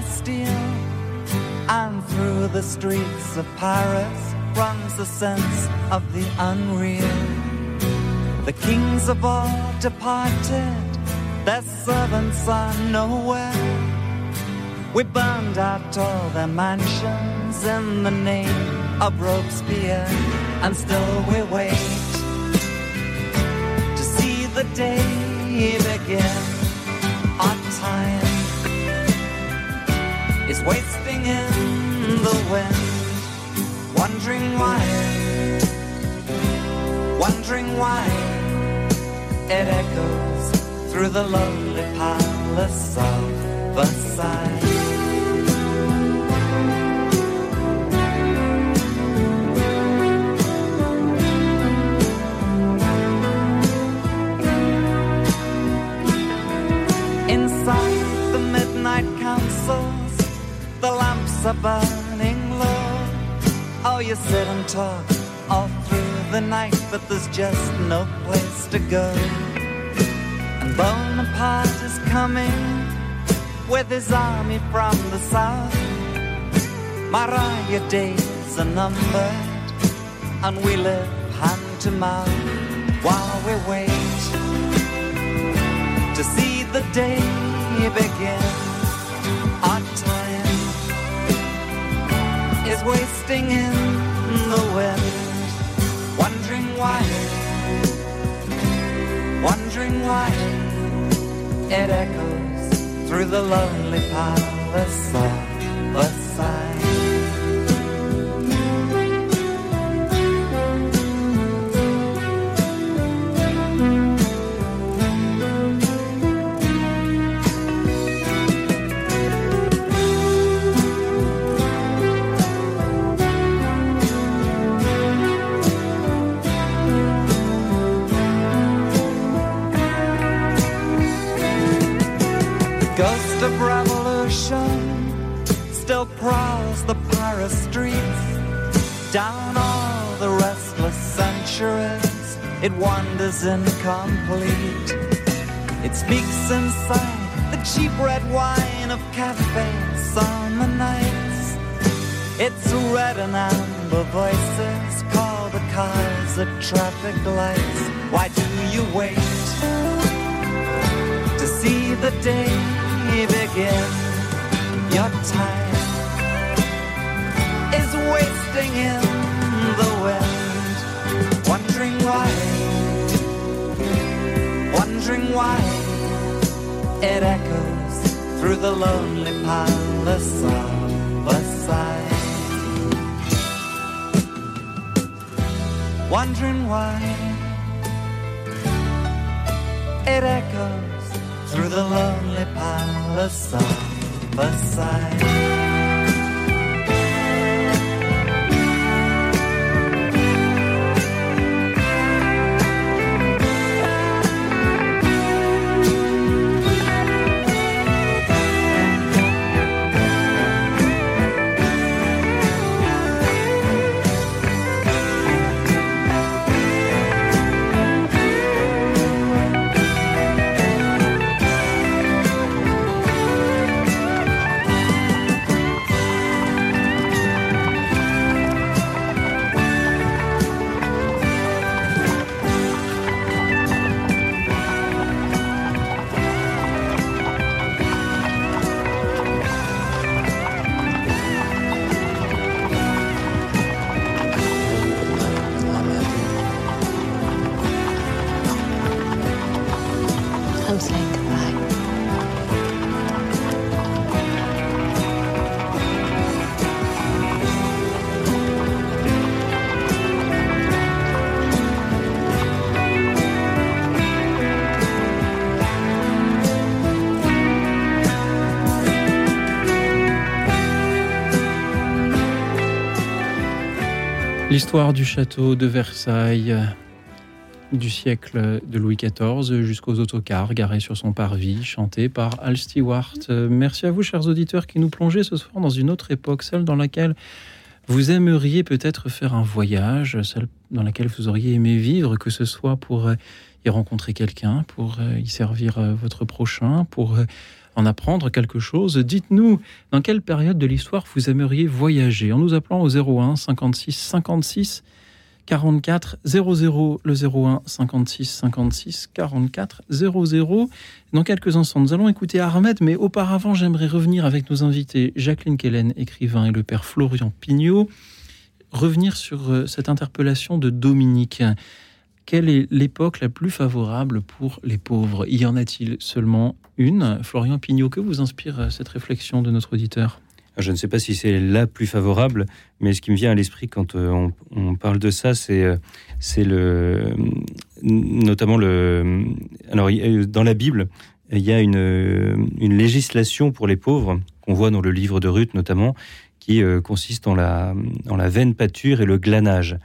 Bastille and through the streets of Paris runs the sense of the unreal. The kings of all departed, their servants are nowhere. We burned out all their mansions in the name of Robespierre, and still we wait to see the day begin. Our time is wasting in the wind, wondering why, wondering why it echoes through the lonely palace of Versailles. Are burning low. Oh, you sit and talk all through the night, but there's just no place to go. And Bonaparte is coming with his army from the south. Your days are numbered, and we live hand to mouth while we wait to see the day begin. Our time is wasting in the wind, wondering why, wondering why it echoes through the lonely palace of Versailles. ghost incomplete. It speaks inside the cheap red wine of cafe summer nights. Its red and amber voices call the cars at traffic lights. Why do you wait to see the day begin? Your time is wasting in the wind, why it echoes through the lonely palace of a side. Wondering why it echoes through the lonely palace of a side. L'histoire du château de Versailles euh, du siècle de Louis XIV jusqu'aux autocars garés sur son parvis, chanté par Al Stewart. Euh, Merci à vous, chers auditeurs, qui nous plongez ce soir dans une autre époque, celle dans laquelle vous aimeriez peut-être faire un voyage, celle dans laquelle vous auriez aimé vivre, que ce soit pour euh, y rencontrer quelqu'un, pour y servir votre prochain, pour en apprendre quelque chose. Dites-nous dans quelle période de l'histoire vous aimeriez voyager? En nous appelant au 01 56 56 44 00 le 01 56 56 44 00. Dans quelques instants, nous allons écouter Ahmed, mais auparavant, j'aimerais revenir avec nos invités Jacqueline Kellen, écrivain, et le père Florian Pignot, revenir sur euh, cette interpellation de Dominique. Quelle est l'époque la plus favorable pour les pauvres? Y en a-t-il seulement Florian Pignot, que vous inspire euh, cette réflexion de notre auditeur? Je ne sais pas si c'est la plus favorable, mais ce qui me vient à l'esprit quand euh, on, parle de ça, c'est euh, le notamment le alors dans la Bible il y a une, une législation pour les pauvres qu'on voit dans le livre de Ruth notamment qui consiste en la en la veine pâture et le glanage.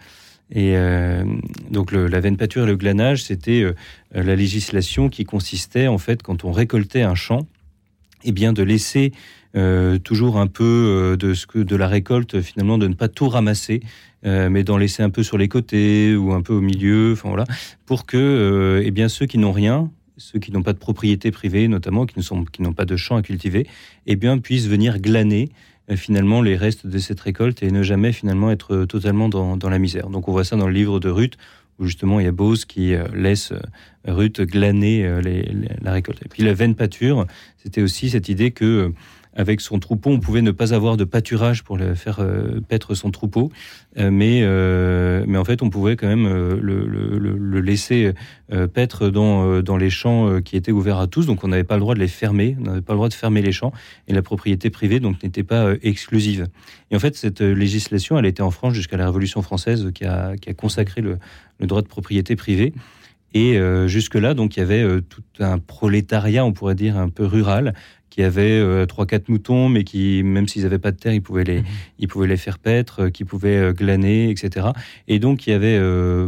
Et euh, donc la veine pâture et le glanage, c'était euh, la législation qui consistait en fait quand on récoltait un champ, eh bien de laisser euh, toujours un peu de ce que de la récolte finalement de ne pas tout ramasser, mais d'en laisser un peu sur les côtés ou un peu au milieu, voilà, pour que eh bien ceux qui n'ont rien, ceux qui n'ont pas de propriété privée notamment, qui n'ont pas de champs à cultiver, eh bien puissent venir glaner finalement les restes de cette récolte et ne jamais finalement être totalement dans, dans la misère. Donc on voit ça dans le livre de Ruth où justement il y a Bose qui euh, laisse euh, Ruth glaner euh, la récolte. Et puis la veine pâture, c'était aussi cette idée que euh, avec son troupeau, on pouvait ne pas avoir de pâturage pour faire euh, paître son troupeau, euh, mais euh, mais en fait on pouvait quand même le, laisser paître dans dans les champs qui étaient ouverts à tous, donc on n'avait pas le droit de les fermer, on n'avait pas le droit de fermer les champs, et la propriété privée donc n'était pas exclusive. Et en fait cette législation, elle était en France jusqu'à la Révolution française qui a qui a consacré le, droit de propriété privée. Et jusque-là, donc, il y avait tout un prolétariat, on pourrait dire, un peu rural, qui avait euh, trois, quatre moutons, mais qui, même s'ils n'avaient pas de terre, ils pouvaient les, ils pouvaient les faire paître, euh, qui pouvaient euh, glaner, etc. Et donc, il y avait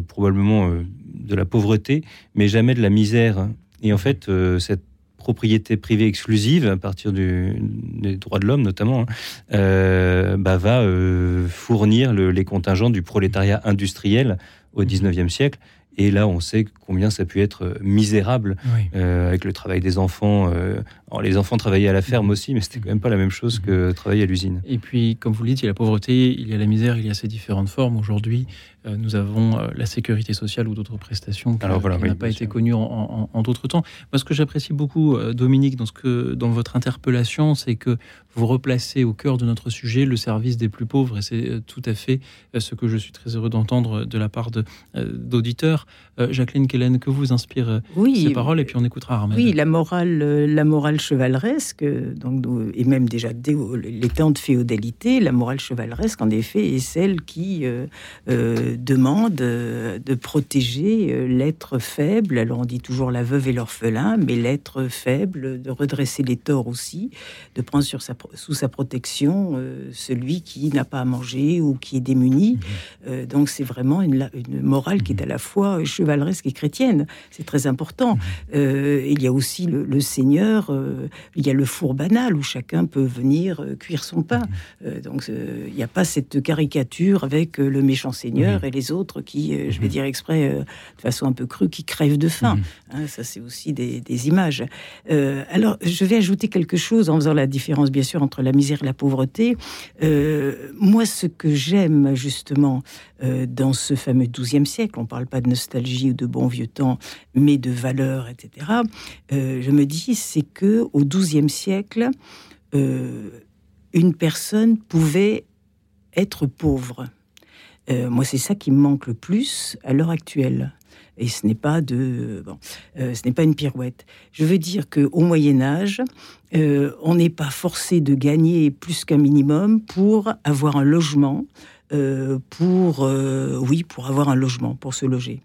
probablement de la pauvreté, mais jamais de la misère. Et en fait, cette propriété privée exclusive, à partir du, des droits de l'homme notamment, hein, euh, bah, va euh, fournir le- les contingents du prolétariat industriel au 19e siècle. Et là, on sait combien ça a pu être euh, misérable Oui. euh, avec le travail des enfants euh, Alors, les enfants travaillaient à la ferme aussi, mais c'était quand même pas la même chose que travailler à l'usine. Et puis, comme vous le dites, il y a la pauvreté, il y a la misère, il y a ces différentes formes. Aujourd'hui, nous avons euh, la sécurité sociale ou d'autres prestations qui, Alors, voilà, qui oui, n'a pas été sûr. connues en, en- en d'autres temps. Moi, ce que j'apprécie beaucoup, euh, Dominique, dans, ce que, dans votre interpellation, c'est que vous replacez au cœur de notre sujet le service des plus pauvres. Et c'est euh, tout à fait euh, ce que je suis très heureux d'entendre de la part euh, d'auditeurs. Euh, Jacqueline Kellen, que vous inspire euh, Oui, ces paroles Et puis on écoutera Armel. Oui, la morale, euh, la morale chevaleresque, euh, donc, et même déjà dès les temps de féodalité, la morale chevaleresque, en effet, est celle qui euh, euh, demande euh, de protéger euh, l'être faible. Alors on dit toujours la veuve et l'orphelin, mais l'être faible, de redresser les torts aussi, de prendre sur sa, sous sa protection euh, celui qui n'a pas à manger ou qui est démuni. Euh, donc c'est vraiment une, morale qui est à la fois chevaleresque et chrétienne. C'est très important. Euh, il y a aussi le, le Seigneur, il y a le four banal où chacun peut venir cuire son pain. Euh, donc il n'y a pas cette caricature avec le méchant Seigneur et les autres qui, euh, je vais dire exprès, euh, de façon un peu crue, qui crèvent de faim. Hein, ça c'est aussi des, des images. Euh, alors je vais ajouter quelque chose en faisant la différence bien sûr entre la misère et la pauvreté. Moi ce que j'aime justement dans ce fameux XIIe siècle, on ne parle pas de nostalgie ou de bon vieux temps, mais de valeurs, etc. euh, je me dis, c'est que au XIIe siècle, euh, une personne pouvait être pauvre. Euh, moi, c'est ça qui me manque le plus à l'heure actuelle. Et ce n'est pas de, bon, euh, ce n'est pas une pirouette. Je veux dire que au Moyen Âge, euh, on n'est pas forcé de gagner plus qu'un minimum pour avoir un logement, pour, oui, pour avoir un logement, pour se loger.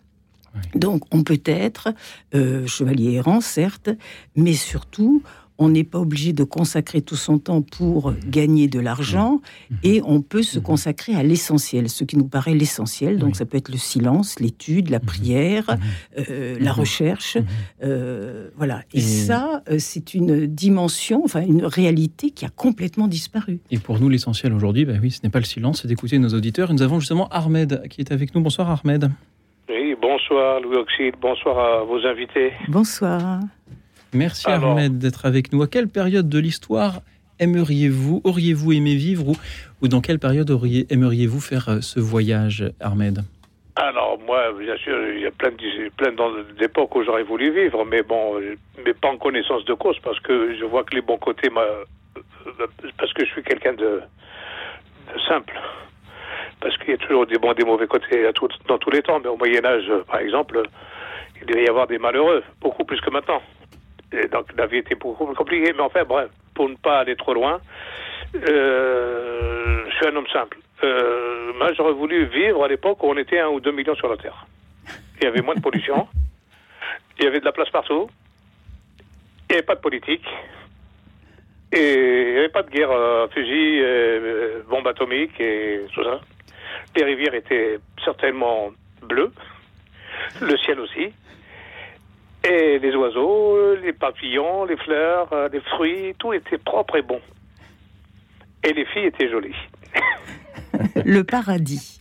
Donc, on peut être chevalier errant, certes, mais surtout, on n'est pas obligé de consacrer tout son temps pour gagner de l'argent et on peut se consacrer à l'essentiel, ce qui nous paraît l'essentiel. Donc, ça peut être le silence, l'étude, la prière, euh, la recherche. euh, voilà. Et, Et- ça, euh, c'est une dimension, enfin, une réalité qui a complètement disparu. Et pour nous, l'essentiel aujourd'hui, ben oui, ce n'est pas le silence, c'est d'écouter nos auditeurs. Et nous avons justement Ahmed qui est avec nous. Bonsoir Ahmed. Oui, bonsoir Louis Auxil, bonsoir à vos invités. Bonsoir. Merci Alors. Ahmed d'être avec nous. À quelle période de l'histoire aimeriez-vous, auriez-vous aimé vivre ou, ou dans quelle période auriez, aimeriez-vous faire euh, ce voyage, Ahmed? Alors moi, bien sûr, il y a plein de- plein d'époques où j'aurais voulu vivre, mais bon, mais pas en connaissance de cause, parce que je vois que les bons côtés, m'a- parce que je suis quelqu'un de, de simple. Parce qu'il y a toujours des bons et des mauvais côtés à tout- dans tous les temps, mais au Moyen Âge, par exemple, il devait y avoir des malheureux, beaucoup plus que maintenant. Donc la vie était beaucoup plus compliquée, mais enfin bref, pour ne pas aller trop loin, euh, je suis un homme simple. Euh, moi, j'aurais voulu vivre à l'époque où on était un ou deux millions sur la Terre. Il y avait moins de pollution, il y avait de la place partout, il n'y avait pas de politique, et il n'y avait pas de guerre à fusil, euh, bombes atomiques et tout ça. Les rivières étaient certainement bleues, le ciel aussi. Et les oiseaux, les papillons, les fleurs, euh, les fruits, tout était propre et bon. Et les filles étaient jolies. *laughs* Le paradis.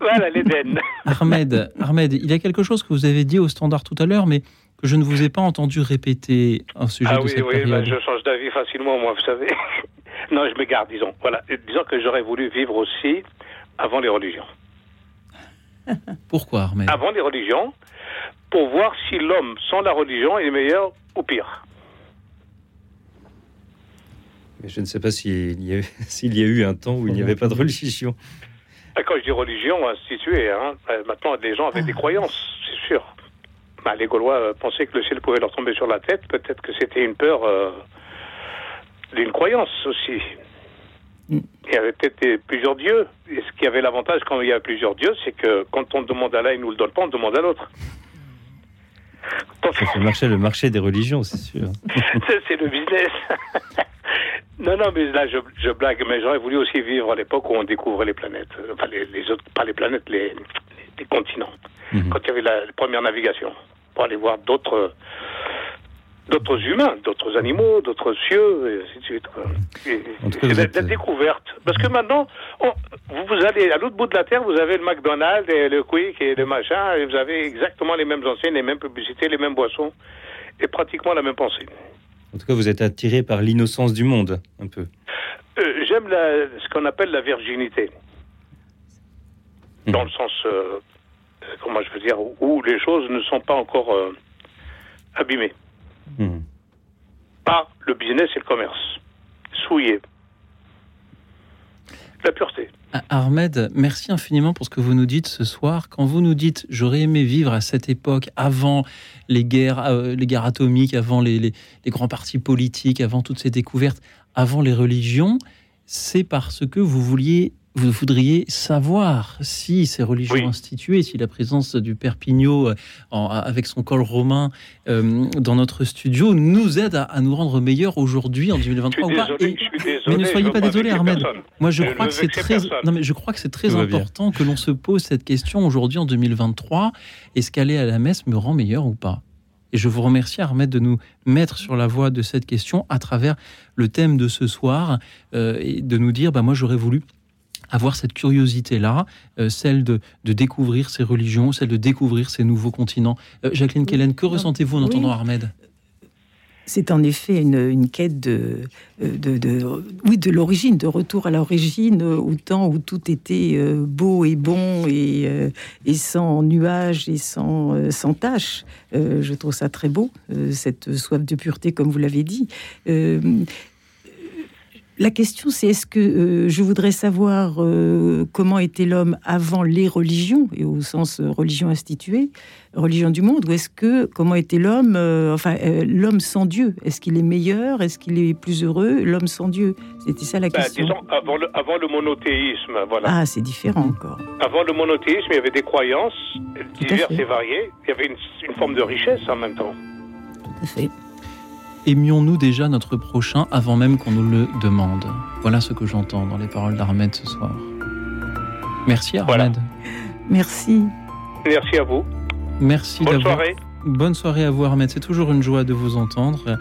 voilà, l'Éden. Ahmed, Ahmed, il y a quelque chose que vous avez dit au standard tout à l'heure, mais que je ne vous ai pas entendu répéter au sujet Ah de oui, cette oui, période. ben, je change d'avis facilement, moi, vous savez. *laughs* non, je m'égare, disons. Voilà, disons que j'aurais voulu vivre aussi avant les religions. *laughs* Pourquoi, Ahmed? Avant les religions, pour voir si l'homme sans la religion est meilleur ou pire. Mais je ne sais pas s'il y, a- *laughs* s'il y a eu un temps où il n'y avait pas de religion. Et Quand je dis religion instituée, hein, euh, maintenant les gens avaient des croyances, c'est sûr. Ben, les Gaulois euh, pensaient que le ciel pouvait leur tomber sur la tête. Peut-être que c'était une peur euh, d'une croyance aussi. Il y avait peut-être plusieurs dieux. Et ce qui avait l'avantage quand il y a plusieurs dieux, c'est que quand on demande à l'un, il nous le donne pas, on demande à l'autre. Ça fait marcher le marché des religions, c'est sûr. *laughs* c'est c'est le business. *laughs* non, non, mais là, je, je blague, mais j'aurais voulu aussi vivre à l'époque où on découvrait les planètes. Enfin, les, les autres, pas les planètes, les, les continents. Mhm. Quand il y avait la, la première navigation, pour aller voir d'autres d'autres humains, d'autres animaux, d'autres cieux, et ainsi de suite. cas, C'est la, la découverte. Parce que maintenant, on- vous, vous allez à l'autre bout de la Terre, vous avez le McDonald's et le Quick et le machin, et vous avez exactement les mêmes enseignes, les mêmes publicités, les mêmes boissons, et pratiquement la même pensée. En tout cas, vous êtes attiré par l'innocence du monde, un peu. Euh, J'aime ce qu'on appelle la virginité. Dans le sens, euh, euh, comment je veux dire, où, où les choses ne sont pas encore euh, abîmées Mhm. par le business et le commerce. Souillé. La pureté. Ah, Ahmed, merci infiniment pour ce que vous nous dites ce soir. Quand vous nous dites j'aurais aimé vivre à cette époque, avant les guerres, euh, les guerres atomiques, avant les grands partis politiques, avant toutes ces découvertes, avant les religions, c'est parce que vous vouliez, vous voudriez savoir si ces religions Oui. instituées, si la présence du Père Pignot euh, en- avec son col romain euh, dans notre studio nous aide à, à nous rendre meilleurs aujourd'hui en Je suis 2023 ou pas. désolé, Et- je suis désolé. mais ne soyez pas désolé, Ahmed. moi, je Je crois que c'est très, non, mais je crois que c'est très bien. important que l'on se pose cette question aujourd'hui en 2023. Est-ce qu'aller à la messe me rend meilleur ou pas? Et je vous remercie, Ahmed, de nous mettre sur la voie de cette question à travers le thème de ce soir euh, et de nous dire, bah, moi, j'aurais voulu avoir cette curiosité-là, euh, celle de, de découvrir ces religions, celle de découvrir ces nouveaux continents. Euh, Jacqueline Kellen, que ressentez-vous en oui. entendant Ahmed C'est en effet une, une quête de, de, de- oui, de l'origine, de retour à l'origine, euh, au temps où tout était euh, beau et bon et, euh, et sans nuages et sans, euh, sans taches. Euh, je trouve ça très beau, euh, cette soif de pureté, comme vous l'avez dit. La question, c'est est-ce que euh, je voudrais savoir euh, comment était l'homme avant les religions, et au sens euh, religion instituée, religion du monde, ou est-ce que comment était l'homme, enfin l'homme sans Dieu? Est-ce qu'il est meilleur? Est-ce qu'il est plus heureux L'homme sans Dieu? C'était ça la Ben, question. disons, avant le, avant le monothéisme, voilà. Ah, c'est différent encore. Avant le monothéisme, il y avait des croyances diverses et variées. Il y avait une, une forme de richesse en même temps. Tout à fait. Aimions-nous déjà notre prochain avant même qu'on nous le demande? Voilà ce que j'entends dans les paroles d'Ahmed ce soir. Merci Ahmed. Voilà. Merci. Merci à vous. Merci Bonne soirée. Bonne soirée à vous Ahmed. C'est toujours une joie de vous entendre.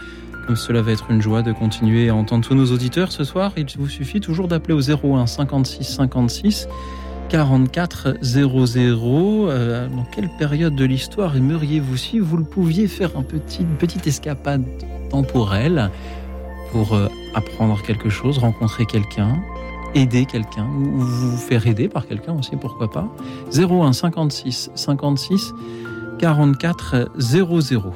Comme cela va être une joie de continuer à entendre tous nos auditeurs ce soir. Il vous suffit toujours d'appeler au 01 56 56 44 00. Euh, dans quelle période de l'histoire aimeriez-vous si vous le pouviez faire un petit, une petite escapade temporelle pour euh, apprendre quelque chose, rencontrer quelqu'un, aider quelqu'un ou vous faire aider par quelqu'un aussi, pourquoi pas 01 56 56 44 00.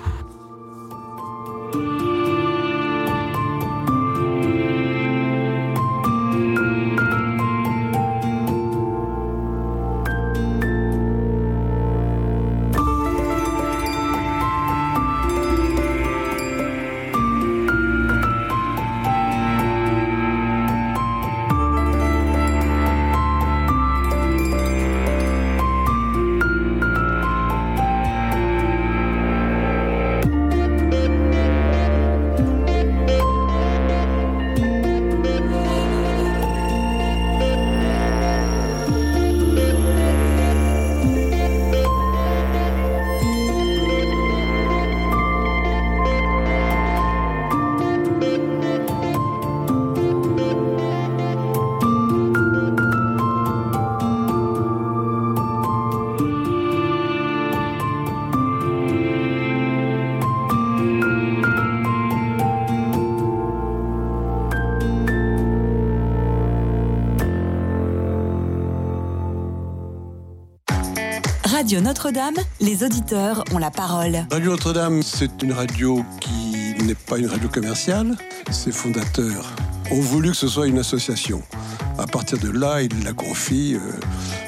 Radio Notre-Dame, les auditeurs ont la parole. Radio Notre-Dame, c'est une radio qui n'est pas une radio commerciale. Ses fondateurs ont voulu que ce soit une association. À partir de là, ils la confient, euh,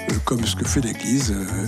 euh, comme ce que fait l'Église, euh,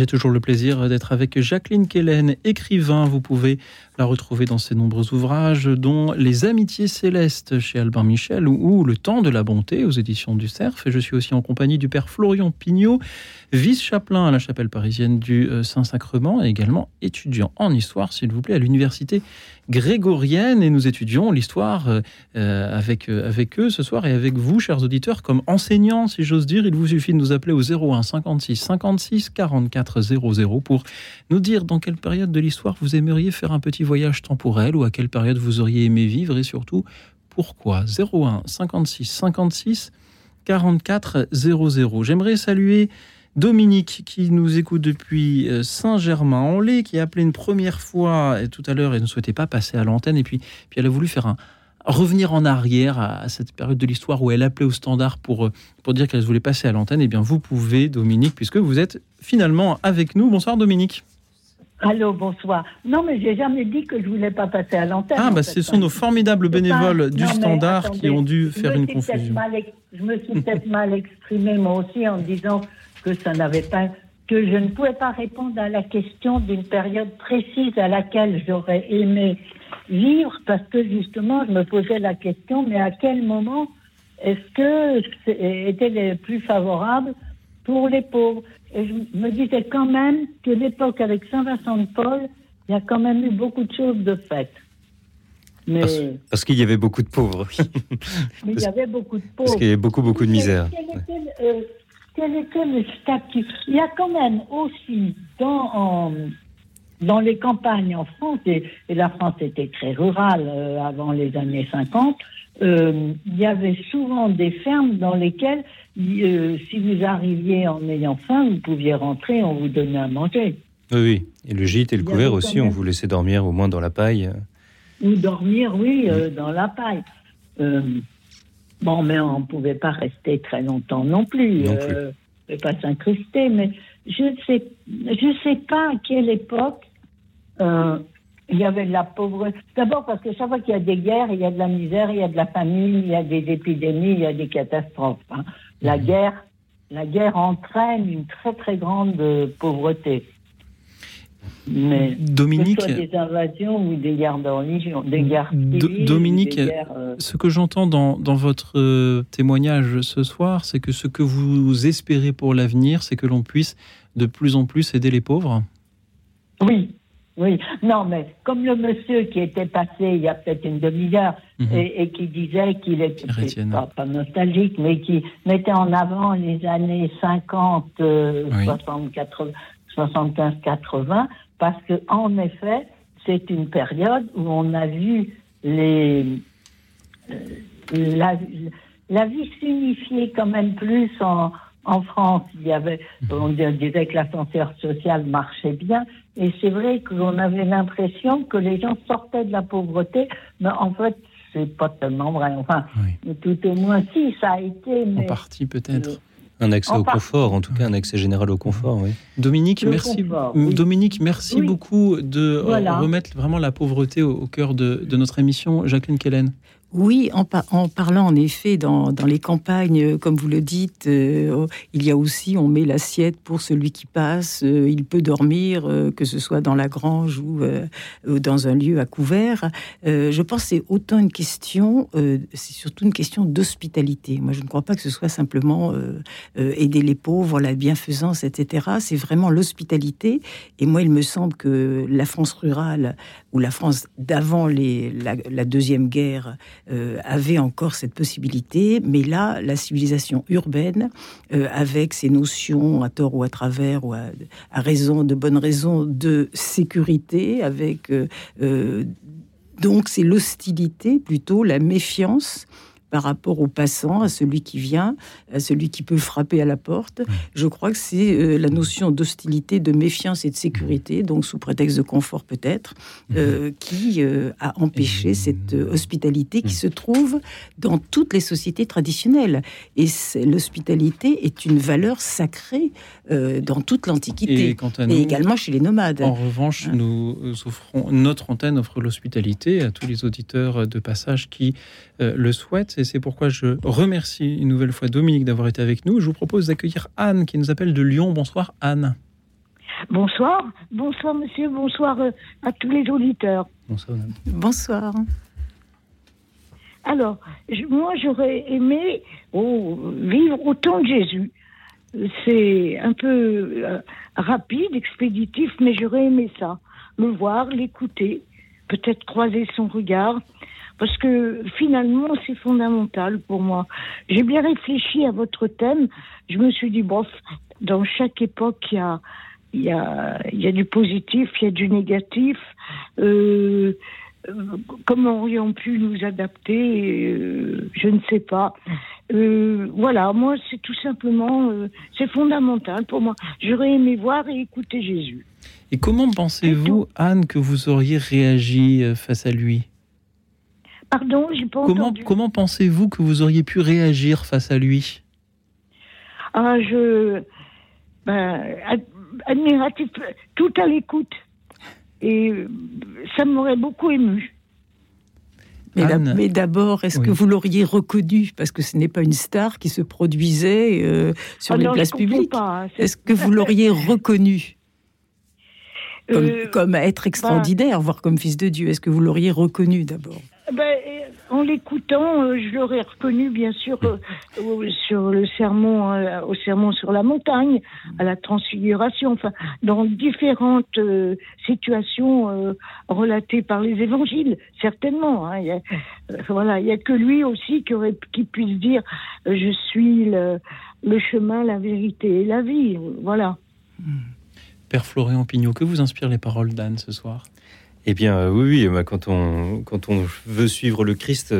J'ai toujours le plaisir d'être avec Jacqueline Kellen, écrivain. Vous pouvez la retrouver dans ses nombreux ouvrages, dont Les Amitiés Célestes chez Albin Michel ou Le Temps de la Bonté aux éditions du Cerf. Je suis aussi en compagnie du père Florian Pignot, vice-chapelain à la chapelle parisienne du euh, Saint-Sacrement et également étudiant en histoire, s'il vous plaît, à l'université grégorienne. Et nous étudions l'histoire euh, euh, avec, avec eux ce soir et avec vous, chers auditeurs, comme enseignants, si j'ose dire. Il vous suffit de nous appeler au 01 56 56 44 00 pour nous dire dans quelle période de l'histoire vous aimeriez faire un petit voyage temporel ou à quelle période vous auriez aimé vivre et surtout pourquoi? 01 56 56 44 00. J'aimerais saluer Dominique qui nous écoute depuis euh, Saint-Germain-en-Laye, qui a appelé une première fois tout à l'heure et ne souhaitait pas passer à l'antenne. Et puis, puis elle a voulu faire un, revenir en arrière à, cette période de l'histoire où elle appelait au standard pour, euh, pour dire qu'elle voulait passer à l'antenne. Eh bien, vous pouvez, Dominique, puisque vous êtes finalement avec nous. Bonsoir, Dominique. Allô, bonsoir. Non, mais j'ai jamais dit que je voulais pas passer à l'antenne. Ah, bah, ce sont nos formidables bénévoles du Standard qui ont dû faire une confusion. je me suis peut-être mal exprimée moi aussi en disant que ça n'avait pas, que je ne pouvais pas répondre à la question d'une période précise à laquelle j'aurais aimé vivre parce que justement, je me posais la question, mais à quel moment est-ce que était le plus favorable pour les pauvres? Et je me disais quand même que l'époque avec Saint-Vincent de Paul, il y a quand même eu beaucoup de choses de faites. Mais... Parce, qu'il y avait beaucoup de pauvres. Mais il y avait beaucoup de pauvres. Parce qu'il y avait beaucoup, beaucoup de misère. Euh, quel était le statut? Il y a quand même aussi dans, dans les campagnes en France, et, la France était très rurale euh, avant les années 50, euh, il y avait souvent des fermes dans lesquelles, euh, si vous arriviez en ayant faim, vous pouviez rentrer, on vous donnait à manger. Oui, oui. Et le gîte et le couvert aussi, on vous laissait dormir au moins dans la paille. Ou dormir, oui, dans la paille. Bon, mais on ne pouvait pas rester très longtemps non plus. Non plus. Euh, ne pas s'incruster, mais je ne sais, je sais pas à quelle époque euh, il y avait de la pauvreté. D'abord parce que chaque fois qu'il y a des guerres, il y a de la misère, il y a de la famine, il y a des épidémies, il y a des catastrophes. Hein. La mhm. guerre, la guerre entraîne une très très grande pauvreté. Mais Dominique, que ce soit des invasions ou des guerres de religion, des guerres civiles, Dominique, euh, ce que j'entends dans, dans, votre euh, témoignage ce soir, c'est que ce que vous espérez pour l'avenir, c'est que l'on puisse de plus en plus aider les pauvres. Oui, oui. Non, mais comme le monsieur qui était passé il y a peut-être une demi-heure mhm. et, qui disait qu'il était pas, pas, nostalgique, mais qui mettait en avant les années 50, 60, 80, 75-80, parce que en effet, c'est une période où on a vu les, euh, la, la, vie s'unifier quand même plus en, en France. Il y avait, on disait que l'ascenseur social marchait bien, et c'est vrai qu'on avait l'impression que les gens sortaient de la pauvreté, mais en fait, c'est pas tellement vrai. Enfin, tout au moins, si, ça a été. Mais, en partie peut-être. Un accès au confort, en tout cas un accès général au confort, oui. Dominique, merci, Dominique, merci beaucoup de remettre vraiment la pauvreté au, cœur de, de, notre émission. Jacqueline Kellen. Oui, en, parlant en effet dans, les campagnes, euh, comme vous le dites, euh, oh, il y a aussi, on met l'assiette pour celui qui passe, euh, il peut dormir, que ce soit dans la grange ou, dans un lieu à couvert. je pense que c'est autant une question, c'est surtout une question d'hospitalité. Moi, je ne crois pas que ce soit simplement aider les pauvres, la bienfaisance, etc. C'est vraiment l'hospitalité. Et moi, il me semble que la France rurale ou la France d'avant la, la, Deuxième Guerre euh, avait encore cette possibilité, mais là, la civilisation urbaine, euh, avec ses notions à tort ou à travers, ou à, raison, de bonnes raisons, de sécurité, avec... Euh, donc c'est l'hostilité plutôt, la méfiance par rapport au passant, à celui qui vient, à celui qui peut frapper à la porte. Je crois que c'est euh, la notion d'hostilité, de méfiance et de sécurité, donc sous prétexte de confort peut-être, euh, qui euh, a empêché cette hospitalité qui se trouve dans toutes les sociétés traditionnelles. Et l'hospitalité est une valeur sacrée dans toute l'Antiquité, et, également chez les nomades. En revanche, hein. nous offrons, notre antenne offre l'hospitalité à tous les auditeurs de passage qui le souhaitent. Et c'est pourquoi je remercie une nouvelle fois Dominique d'avoir été avec nous. Je vous propose d'accueillir Anne qui nous appelle de Lyon. Bonsoir Anne. Bonsoir, bonsoir monsieur, bonsoir euh, à tous les auditeurs. Bonsoir. Bonsoir. Alors, moi j'aurais aimé oh, vivre au temps de Jésus. C'est un peu euh, rapide, expéditif, mais j'aurais aimé ça. Le voir, l'écouter, peut-être croiser son regard, parce que finalement c'est fondamental pour moi. J'ai bien réfléchi à votre thème. Je me suis dit, bof, dans chaque époque, il y a il y a, il y a du positif, il y a du négatif. Euh, comment aurions pu nous adapter euh, Je ne sais pas. Euh, voilà, moi, c'est tout simplement, euh, c'est fondamental pour moi. J'aurais aimé voir et écouter Jésus. Et comment pensez-vous, Anne, que vous auriez réagi face à lui? Pardon, j'ai pas comment, entendu. Comment pensez-vous que vous auriez pu réagir face à lui? Ah, je. Ben, admiratif, tout à l'écoute. Et ça m'aurait beaucoup ému. Mais, d'abord, est-ce que vous l'auriez reconnu? Parce que ce n'est pas une star qui se produisait euh, sur Ah les non, je places publiques. pas, hein, Est-ce que vous l'auriez *laughs* reconnu? Comme, Euh, comme être extraordinaire, voire comme fils de Dieu Est-ce que vous l'auriez reconnu d'abord? Ben, euh, en l'écoutant, euh, je l'aurais reconnu, bien sûr, euh, sur le sermon, au sermon sur la montagne, à la transfiguration, enfin, dans différentes situations relatées par les évangiles, certainement. hein. Il y a, voilà, il y a que lui aussi qui, puisse dire je suis le, chemin, la vérité et la vie. Voilà. Père Florian Pignot, que vous inspirent les paroles d'Anne ce soir? Eh bien, euh, oui, bah, quand, on, veut suivre le Christ,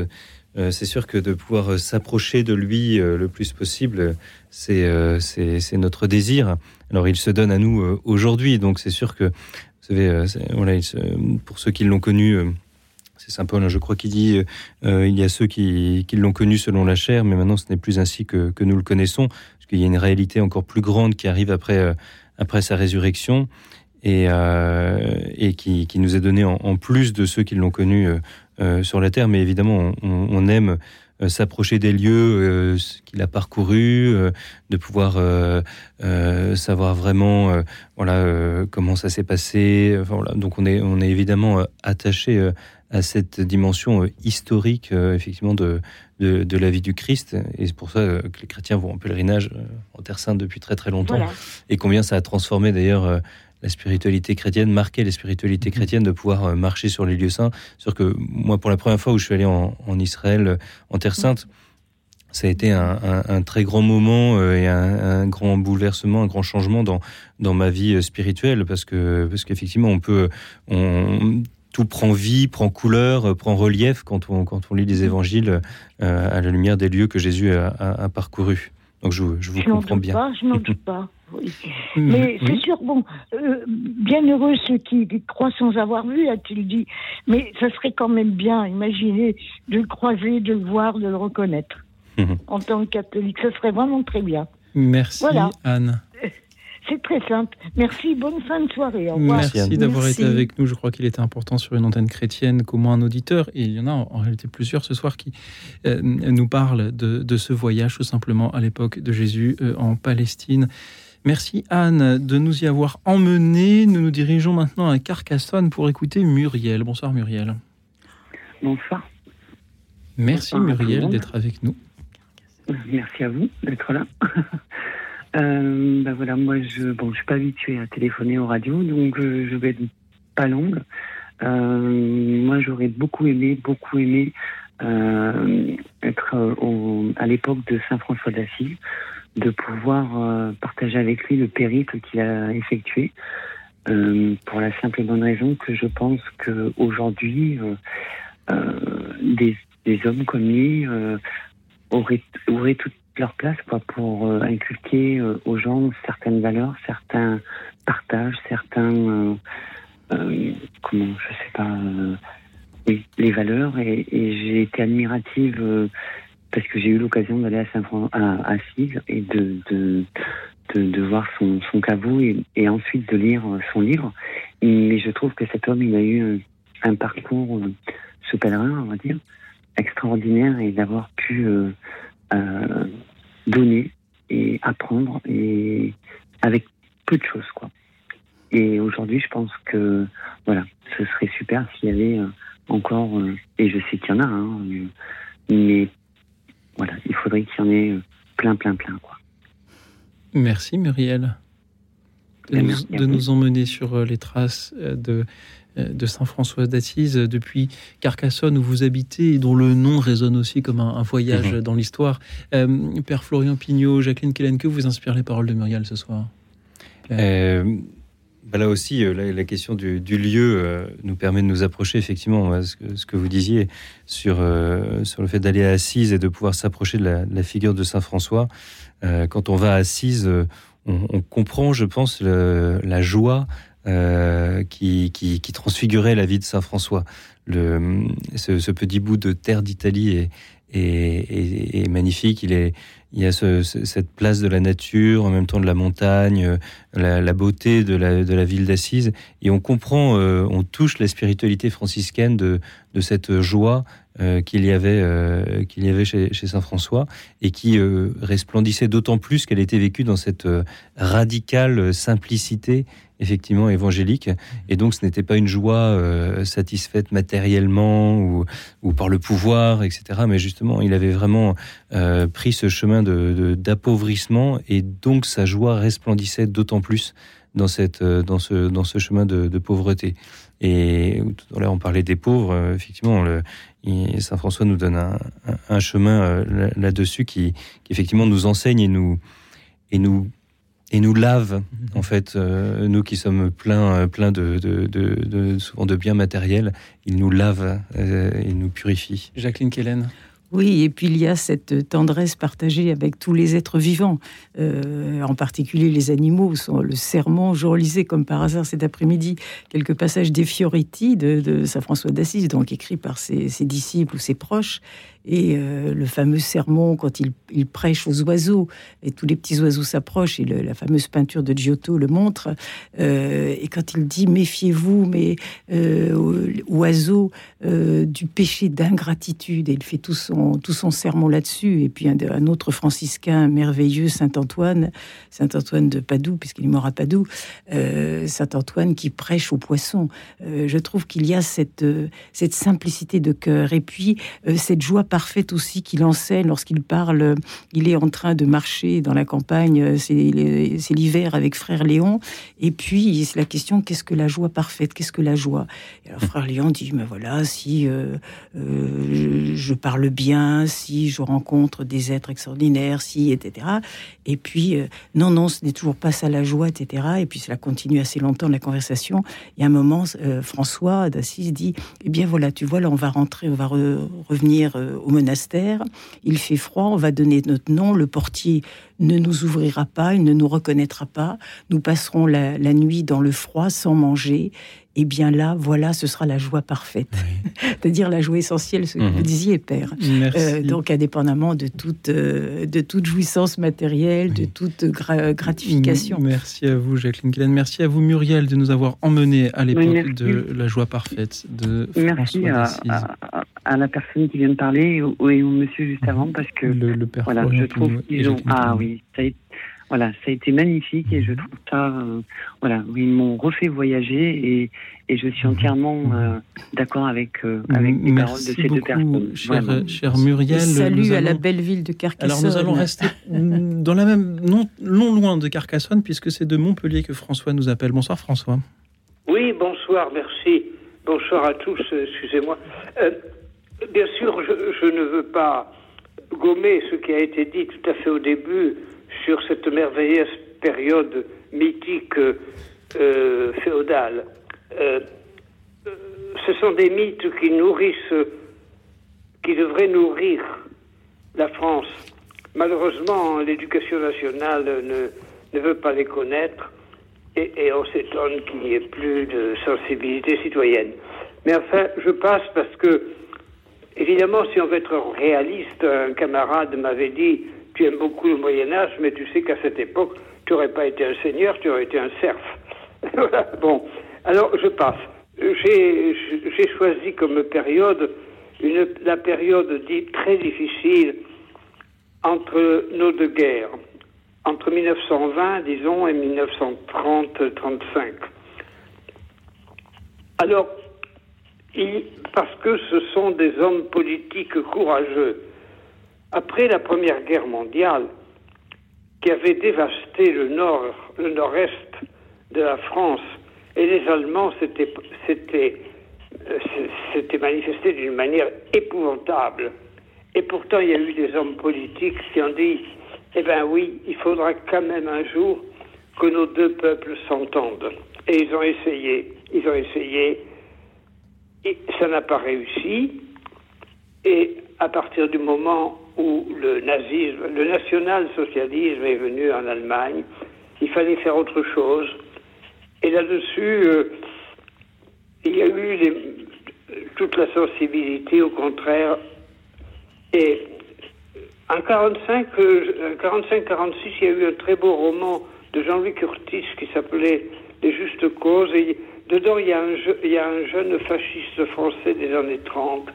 euh, c'est sûr que de pouvoir euh, s'approcher de lui le plus possible, c'est notre désir. Alors, il se donne à nous aujourd'hui, donc c'est sûr que, vous savez, pour ceux qui l'ont connu. c'est Saint Paul, hein, je crois, qui dit il y a ceux qui, l'ont connu selon la chair, mais maintenant ce n'est plus ainsi que, nous le connaissons, parce qu'il y a une réalité encore plus grande qui arrive après sa résurrection et, euh, et qui, qui nous est donnée en, en plus de ceux qui l'ont connu euh, euh, sur la terre. Mais évidemment, on, on aime s'approcher des lieux qu'il a parcouru, euh, de pouvoir savoir vraiment voilà comment ça s'est passé. Enfin, voilà. Donc on est on est évidemment attaché à cette dimension historique effectivement de, de de la vie du Christ et c'est pour ça que les chrétiens vont en pèlerinage en Terre Sainte depuis très très longtemps Voilà. et combien ça a transformé d'ailleurs la spiritualité chrétienne, marqué la spiritualité chrétienne de pouvoir euh, marcher sur les lieux saints. Sûr que moi, pour la première fois où je suis allé en, en Israël, euh, en Terre Sainte, ça a été un, un- un très grand moment euh, et un, un grand bouleversement, un grand changement dans, dans ma vie spirituelle parce que parce qu'effectivement on peut on, tout prend vie, prend couleur, prend relief quand on quand on lit les évangiles euh, à la lumière des lieux que Jésus a, a, a parcourus. Donc je, je vous Je comprends bien. pas, je n'en *laughs* doute pas. Oui. Mhm. Mais Oui. c'est sûr, bon, euh, bien heureux ceux qui croient sans avoir vu, a-t-il dit. Mais ça serait quand même bien, imaginez, de le croiser, de le voir, de le reconnaître. Mhm. En tant que catholique, ça serait vraiment très bien. Merci Voilà. Anne. *laughs* C'est très simple. Merci, bonne fin de soirée. Au revoir. Merci d'avoir été avec nous. Je crois qu'il était important sur une antenne chrétienne qu'au moins un auditeur, et il y en a en réalité plusieurs ce soir, qui euh, nous parlent de, de ce voyage tout simplement à l'époque de Jésus euh, en Palestine. Merci Anne de nous y avoir emmenés. Nous nous dirigeons maintenant à Carcassonne pour écouter Muriel. Bonsoir Muriel. Bonsoir. Merci Bonsoir Muriel d'être avec nous. Merci à vous d'être là. *laughs* euh, bah voilà, moi je bon, je suis pas habituée à téléphoner aux radios, donc euh, je vais être pas longue. Euh, moi, j'aurais beaucoup aimé, beaucoup aimé euh, être au- à l'époque de Saint François d'Assise, de pouvoir euh, partager avec lui le périple qu'il a effectué. euh, pour la simple et bonne raison que je pense que aujourd'hui, euh, euh, des, hommes comme lui auraient, auraient toute leur place quoi, pour inculquer aux gens certaines valeurs, certains partages, certains comment je sais pas les valeurs et, j'ai été admirative parce que j'ai eu l'occasion d'aller à Saint à Assise et de, de de, voir son, son caveau et, ensuite de lire euh, son livre. Mais je trouve que cet homme, il a eu un, parcours, euh, ce pèlerin, on va dire, extraordinaire et d'avoir pu donner et apprendre et avec peu de choses quoi. Et aujourd'hui, je pense que voilà, ce serait super s'il y avait encore, et je sais qu'il y en a, hein, mais voilà, il faudrait qu'il y en ait plein, plein, plein quoi. Merci Muriel de, nous, emmener sur euh, les traces euh, de, euh, de Saint François d'Assise depuis Carcassonne où vous habitez et dont le nom résonne aussi comme un, voyage mhm. dans l'histoire. Père Florian Pignot, Jacqueline Kellen, que vous inspire les paroles de Muriel ce soir? Là aussi, la, question du, lieu nous permet de nous approcher effectivement à ce, que, vous disiez sur, sur le fait d'aller à Assise et de pouvoir s'approcher de la, figure de Saint François. quand on va à Assise, on, comprend, je pense, la joie euh, qui, transfigurait la vie de Saint François. ce, petit bout de terre d'Italie est, magnifique. Il, est, y a cette place de la nature, en même temps de la montagne, la, beauté de la, ville d'Assise. Et on comprend, euh, on touche la spiritualité franciscaine de cette joie euh, qu'il y avait, euh, chez, Saint François et qui euh, resplendissait d'autant plus qu'elle était vécue dans cette radicale simplicité effectivement évangélique. Et donc ce n'était pas une joie satisfaite matériellement ou, ou, par le pouvoir etc mais justement il avait vraiment pris ce chemin de, d'appauvrissement. Et donc sa joie resplendissait d'autant plus dans, cette, dans, ce, dans ce chemin de, de pauvreté. Et tout à l'heure on parlait des pauvres. Effectivement Saint François nous donne un, chemin euh, là-dessus qui, effectivement nous enseigne et nous, et nous lave, mhm. en fait, euh, nous qui sommes pleins euh, plein de, de, souvent de biens matériels, il nous lave, et nous purifie. Jacqueline Kellen oui, et puis il y a cette tendresse partagée avec tous les êtres vivants, euh, en particulier les animaux. Le serment, je relisais comme par hasard cet après-midi quelques passages des Fioretti de, Saint François d'Assise, donc écrits par ses, disciples ou ses proches, et euh, le fameux sermon quand il, prêche aux oiseaux, et tous les petits oiseaux s'approchent, et la fameuse peinture de Giotto le montre, euh, et quand il dit méfiez-vous, mais oiseaux du péché d'ingratitude, et il fait tout son tout son sermon là-dessus. Et puis un, autre franciscain merveilleux, Saint Antoine, Saint Antoine de Padoue, puisqu'il est mort à Padoue, euh, Saint Antoine qui prêche aux poissons. Euh, je trouve qu'il y a cette, euh, cette simplicité de cœur et puis cette joie parfaite aussi qu'il enseigne lorsqu'il parle. Il est en train de marcher dans la campagne, c'est l'hiver avec frère Léon. Et puis c'est la question qu'est-ce que la joie parfaite? Qu'est-ce que la joie? Alors frère Léon dit mais voilà si je parle bien si je rencontre des êtres extraordinaires, si, etc. Et puis, euh, non, non, ce n'est toujours pas ça la joie, etc. Et puis, cela continue assez longtemps la conversation. Et à un moment, euh, François d'Assise dit, eh bien voilà, tu vois, là, on va rentrer, on va revenir euh, au monastère. Il fait froid, on va donner notre nom. Le portier ne nous ouvrira pas, il ne nous reconnaîtra pas. Nous passerons la, la nuit dans le froid sans manger eh bien là, voilà, ce sera la joie parfaite. *laughs* C'est-à-dire la joie essentielle, ce que vous mhm. disiez, Père. Euh, donc, indépendamment de toute, euh, de toute jouissance matérielle, de toute gratification. Merci à vous, Jacqueline Glenn. Merci à vous, Muriel, de nous avoir emmenés à l'époque de la joie parfaite de Merci à, à, la personne qui vient de parler et au, monsieur juste avant, parce que le, père voilà, je trouve qu'ils ont... Ah oui, ça a été voilà, ça a été magnifique et je trouve ça, euh, voilà, ils m'ont refait voyager et, et je suis entièrement euh, d'accord avec, euh, avec les paroles de ces deux personnes. Cher, cher Muriel. salut à la belle ville de Carcassonne. Alors nous allons rester *laughs* dans la même, non, non loin de Carcassonne puisque c'est de Montpellier que François nous appelle. Bonsoir François. Oui, bonsoir, merci. Bonsoir à tous, excusez-moi. bien sûr, je, je ne veux pas gommer ce qui a été dit tout à fait au début sur cette merveilleuse période mythique euh, féodale. Euh, ce sont des mythes qui nourrissent, qui devraient nourrir la France. Malheureusement, l'éducation nationale ne, ne, veut pas les connaître et on s'étonne qu'il n'y ait plus de sensibilité citoyenne. Mais enfin, je passe parce que, évidemment, si on veut être réaliste, un camarade m'avait dit tu aimes beaucoup le Moyen Âge, mais tu sais qu'à cette époque, tu n'aurais pas été un seigneur, tu aurais été un serf. *laughs* Bon, alors je passe. J'ai choisi comme période la période dite très difficile entre nos deux guerres, entre 1920, disons, et 1930-35. Alors, parce que ce sont des hommes politiques courageux. Après la Première Guerre mondiale, qui avait dévasté le nord, le nord-est de la France, et les Allemands s'étaient, euh, manifestés d'une manière épouvantable. Et pourtant, il y a eu des hommes politiques qui ont dit, eh bien oui, il faudra quand même un jour que nos deux peuples s'entendent. Et ils ont essayé, ils ont essayé, et ça n'a pas réussi. Et à partir du moment où le nazisme, le national-socialisme est venu en Allemagne, il fallait faire autre chose. Et là-dessus, euh, il y a eu toute la sensibilité, au contraire. Et en 45, 45-46, euh, il y a eu un très beau roman de Jean-Louis Curtis qui s'appelait Les Justes Causes. Et dedans, il y a un jeune fasciste français des années 30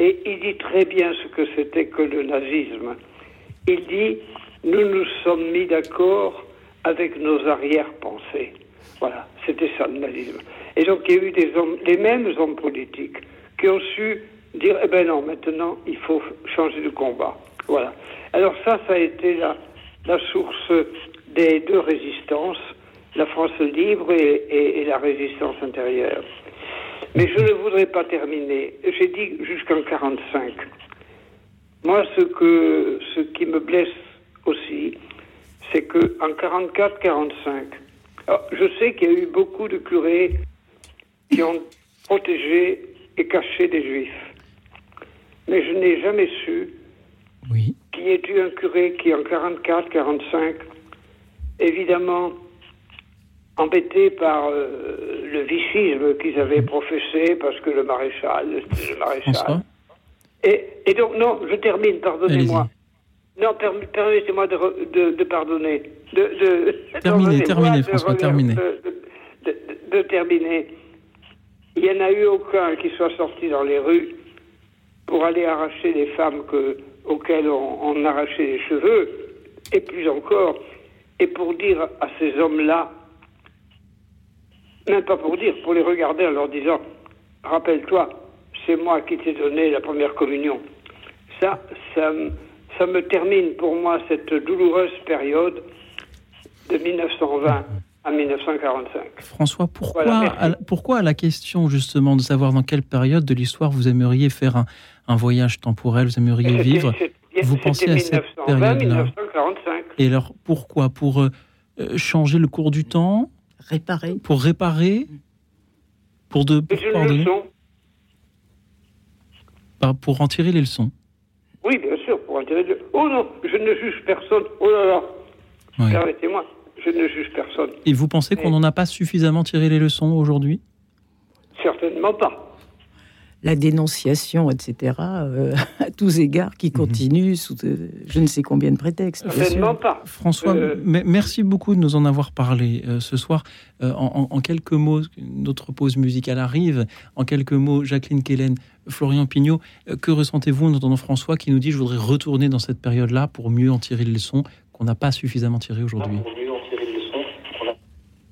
et il dit très bien ce que c'était que le nazisme. Il dit Nous nous sommes mis d'accord avec nos arrière-pensées. Voilà, c'était ça le nazisme. Et donc il y a eu des hommes, les mêmes hommes politiques qui ont su dire Eh ben non, maintenant il faut changer de combat. Voilà. Alors ça, ça a été la, la source des deux résistances, la France libre et la résistance intérieure. Mais je ne voudrais pas terminer. J'ai dit jusqu'en 45. Moi, ce, que, ce qui me blesse aussi, c'est qu'en 44-45, je sais qu'il y a eu beaucoup de curés qui ont protégé et caché des juifs. Mais je n'ai jamais su oui. qu'il y ait eu un curé qui, en 44-45, évidemment, embêtés par euh, le vicisme qu'ils avaient professé, parce que le maréchal, le maréchal. Et, et, donc, non, je termine, pardonnez-moi. Non, permettez-moi de, de, pardonner. De, de terminer, terminer, François, terminer. De, terminer. Il n'y en a eu aucun qui soit sorti dans les rues pour aller arracher les femmes que, auxquelles on, on arrachait les cheveux, et plus encore, et pour dire à ces hommes-là, même pas pour dire, pour les regarder en leur disant Rappelle-toi, c'est moi qui t'ai donné la première communion. Ça, ça, ça me termine pour moi cette douloureuse période de 1920 à 1945. François, pourquoi, à, pourquoi la question justement de savoir dans quelle période de l'histoire vous aimeriez faire un, un, voyage temporel, vous aimeriez vivre Vous pensez à cette période-là. Et alors pourquoi? Pour euh, changer le cours du temps? Réparer. Pour réparer Pour, de, pour pardonner Pour en tirer les leçons Oui, bien sûr, pour en tirer les leçons. Oh non, je ne juge personne. Oh là là. Permettez-moi, je ne juge personne. Et vous pensez qu'on n'en a pas suffisamment tiré les leçons aujourd'hui? Certainement pas la dénonciation, etc., euh, *laughs* à tous égards, qui mhm. continue sous je ne sais combien de prétextes. pas. François, euh, merci beaucoup de nous en avoir parlé euh, ce soir. En, quelques mots, notre pause musicale arrive. En quelques mots, Jacqueline Kellen, Florian Pignot, que ressentez-vous en entendant François qui nous dit je voudrais retourner dans cette période-là pour mieux en tirer les leçons qu'on n'a pas suffisamment tirées aujourd'hui?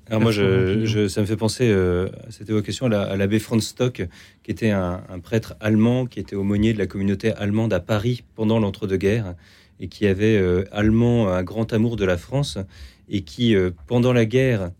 Alors moi, je, ça me fait penser euh, à cette évocation à l'abbé Franz Stock, qui était un, prêtre allemand, qui était aumônier de la communauté allemande à Paris pendant l'entre-deux-guerres, et qui avait euh, allemand un grand amour de la France, et qui, euh, pendant la guerre,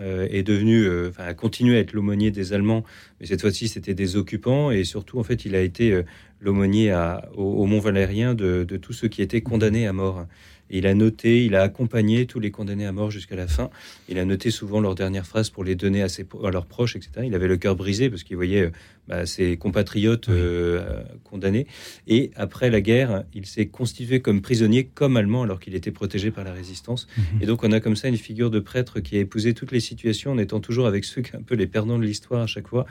est devenu, enfin, a continué à être l'aumônier des Allemands, mais cette fois-ci, c'était des occupants, et surtout, en fait, il a été l'aumônier au, au Mont Valérien de, de tous ceux qui étaient condamnés à mort il a noté, il a accompagné tous les condamnés à mort jusqu'à la fin. Il a noté souvent leurs dernières phrases pour les donner à, ses, à leurs proches, etc. Il avait le cœur brisé parce qu'il voyait euh, bah, ses compatriotes euh, condamnés. Et après la guerre, il s'est constitué comme prisonnier, comme allemand, alors qu'il était protégé par la résistance. Mhm. Et donc on a comme ça une figure de prêtre qui a épousé toutes les situations en étant toujours avec ceux qui un peu les perdants de l'histoire à chaque fois.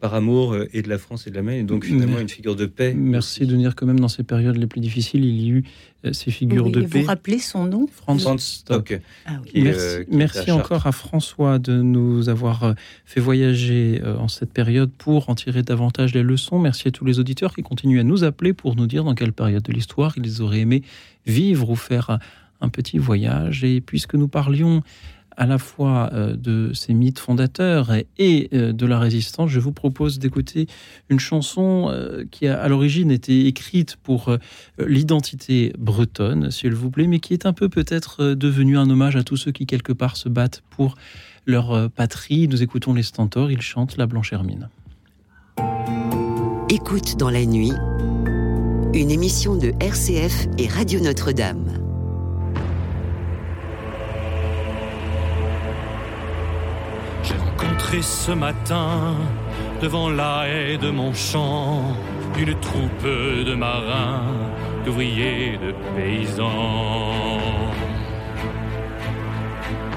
Par amour euh, et de la France et de la Maine, et donc finalement une figure de paix. Merci de dire que même dans ces périodes les plus difficiles, il y a eu euh, ces figures de paix. Vous rappelez son nom Franz Stock. Ah merci, merci encore à François de nous avoir euh, fait voyager en cette période pour en tirer davantage les leçons. Merci à tous les auditeurs qui continuent à nous appeler pour nous dire dans quelle période de l'histoire ils auraient aimé vivre ou faire un petit voyage. Et puisque nous parlions à la fois euh, de ces mythes fondateurs et euh, de la résistance, je vous propose d'écouter une chanson euh, qui a à l'origine été écrite pour l'identité bretonne, s'il vous plaît, mais qui est un peu peut-être devenue un hommage à tous ceux qui quelque part se battent pour leur patrie. Nous écoutons les Stentors, ils chantent La Blanche Hermine. Écoute dans la nuit, une émission de RCF et Radio Notre-Dame. Ce matin devant la haie de mon champ une troupe de marins, d'ouvriers, de paysans.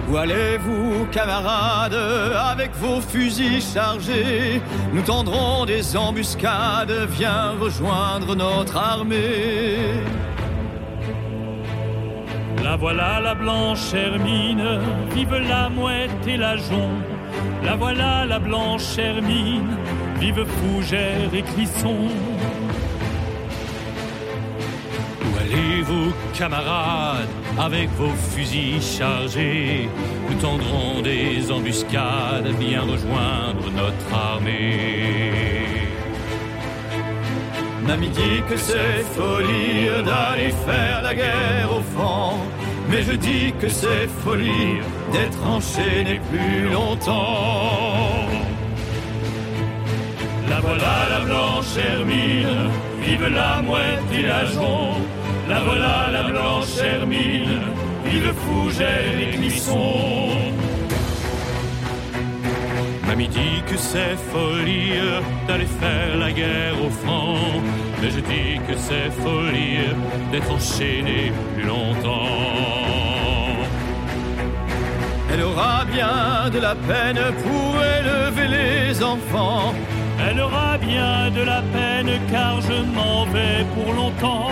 Où allez-vous, camarades, avec vos fusils chargés? Nous tendrons des embuscades, viens rejoindre notre armée. La voilà la blanche Hermine, vive la mouette et la jonc la voilà la blanche Hermine, vive Fougère et Clisson. Où allez-vous, camarades, avec vos fusils chargés? Nous tendrons des embuscades, bien rejoindre notre armée. Mamie dit que c'est folie d'aller faire la guerre au front mais je dis que c'est folie d'être enchaîné plus longtemps. La voilà la blanche hermine, vive la mouette et la. La voilà la blanche hermine, vive Fougère et Clisson. Mamie dit que c'est folie d'aller faire la guerre au front. Mais je dis que c'est folie d'être enchaîné plus longtemps. Elle aura bien de la peine pour élever les enfants. Elle aura bien de la peine car je m'en vais pour longtemps.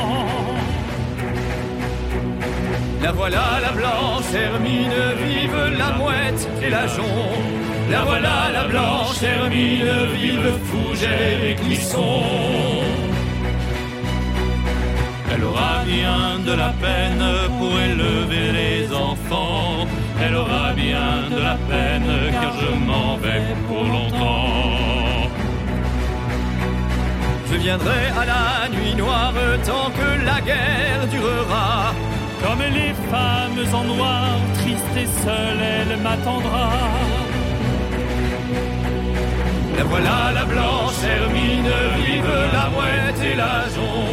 La voilà la blanche Hermine, vive la mouette et la jonc. La voilà la blanche Hermine, vive Fougère et Clisson. Elle aura bien de la peine pour élever les enfants elle aura bien de la peine car je m'en vais pour longtemps. Je viendrai à la nuit noire tant que la guerre durera. Comme les femmes en noir, triste et seule, elle m'attendra. La voilà la blanche Hermine, vive la mouette et la jonc.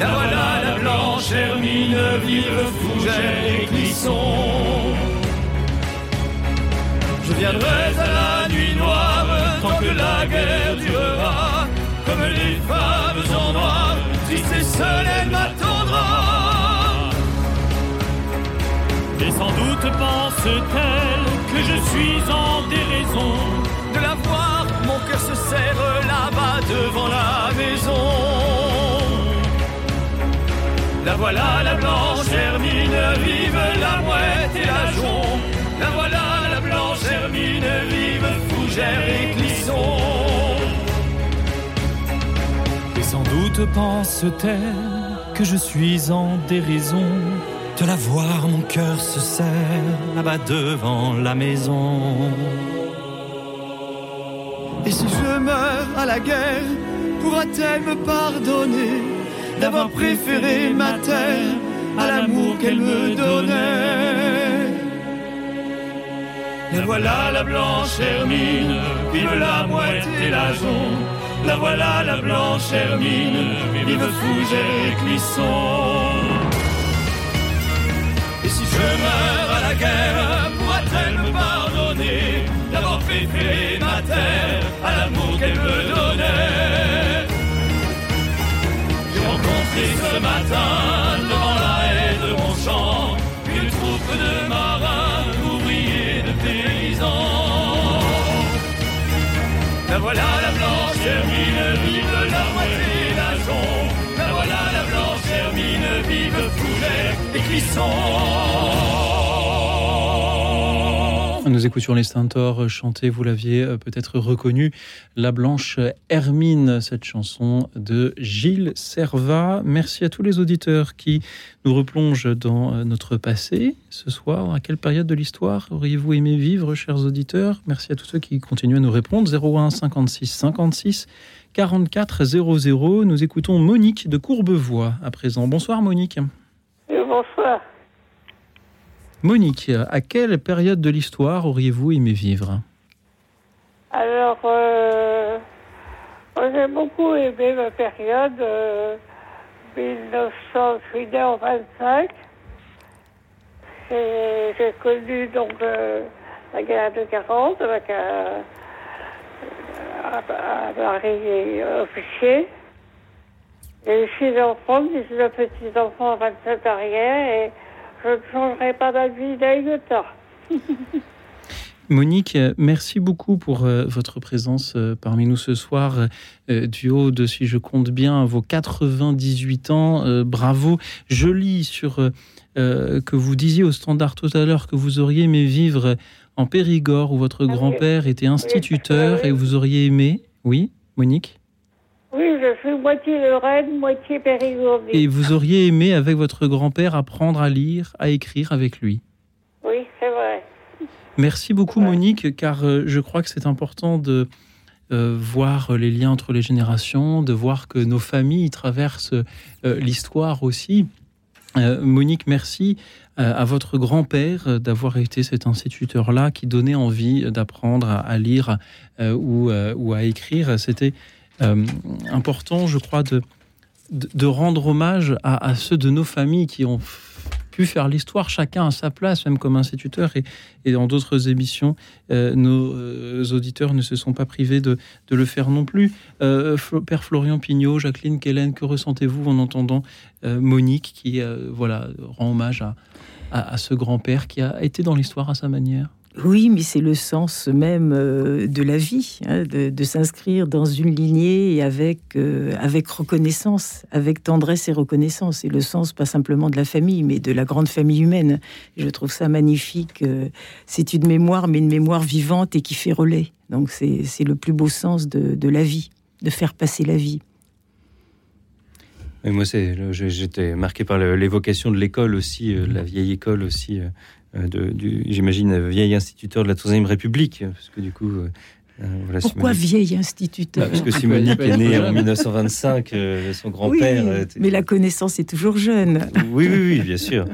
La voilà la blanche Hermine, vive Fougère et Clisson. Viendrai à la nuit noire tant que la guerre durera. Comme les femmes en noir, triste et seule, elle m'attendra. Et sans doute pense-t-elle que je suis en déraison de la voir. Mon cœur se serre là-bas devant la maison. La voilà la blanche Hermine, vive Et sans doute pense-t-elle que je suis en déraison de la voir, mon cœur se serre là-bas devant la maison. Et si je meurs à la guerre, pourra-t-elle me pardonner d'avoir préféré ma terre à l'amour qu'elle me donnait? La voilà la blanche Hermine, vive la mouette et la. La voilà la blanche Hermine, vive Fougère et Clisson. Et si je meurs à la guerre, pourra-t-elle me pardonner d'avoir fait ma terre à l'amour qu'elle me donnait? J'ai rencontré ce matin devant la haie de mon champ Voilà la blanche hermine, vive la moitié d'un jonc. La voilà la blanche hermine, vive poulet et cuisson. Nous écoutions les Stentors chanter, vous l'aviez euh, peut-être reconnu, La Blanche Hermine, cette chanson de Gilles Servat. Merci à tous les auditeurs qui nous replongent dans euh, notre passé ce soir. À quelle période de l'histoire auriez-vous aimé vivre, chers auditeurs? Merci à tous ceux qui continuent à nous répondre. 01 56 56 44 00. Nous écoutons Monique de Courbevoie à présent. Bonsoir Monique. bonsoir. Monique, à quelle période de l'histoire auriez-vous aimé vivre? Alors, euh, j'ai beaucoup aimé ma période euh, 1900, je suis né en 25. J'ai connu donc euh, la guerre de 40 avec un, mari officier. Et six enfants, 19 petits-enfants, 27 arrière. Et je ne changerai pas d'avis d'un temps. Monique, merci beaucoup pour euh, votre présence euh, parmi nous ce soir. Euh, du haut de, si je compte bien, vos 98 ans, bravo. Je lis sur que vous disiez au standard tout à l'heure que vous auriez aimé vivre en Périgord où votre ah grand-père était instituteur et vous auriez aimé. Oui, Monique? Oui, je suis moitié Lorraine, moitié Périgord. Et vous auriez aimé, avec votre grand-père, apprendre à lire, à écrire avec lui? Oui, c'est vrai. Merci beaucoup, Monique, car euh, je crois que c'est important de euh, voir les liens entre les générations, de voir que nos familles traversent euh, l'histoire aussi. Monique, merci à votre grand-père d'avoir été cet instituteur-là qui donnait envie d'apprendre à, lire ou, ou, à écrire. C'était euh, important, je crois, de, de, rendre hommage à, ceux de nos familles qui ont pu faire l'histoire, chacun à sa place, même comme instituteur. Et, et dans d'autres émissions, euh, nos euh, auditeurs ne se sont pas privés de, de le faire non plus. Père Florian Pignot, Jacqueline Kellen, que ressentez-vous en entendant Monique qui voilà, rend hommage à, à ce grand-père qui a été dans l'histoire à sa manière? Oui, mais c'est le sens même euh, de la vie, hein, de, s'inscrire dans une lignée avec, euh, avec reconnaissance, avec tendresse et reconnaissance. Et le sens, pas simplement de la famille, mais de la grande famille humaine. Je trouve ça magnifique. Euh, c'est une mémoire, mais une mémoire vivante et qui fait relais. Donc c'est le plus beau sens de, la vie, de faire passer la vie. moi, j'étais marqué par l'évocation de l'école aussi, la vieille école aussi. Euh, de, du, j'imagine, vieil instituteur de la Troisième République, parce que du coup. Euh, euh, voilà, Pourquoi vieil instituteur bah, Parce que Simonique est né en 1925, son grand-père. Oui, mais la connaissance est toujours jeune. Oui, oui, oui, bien sûr.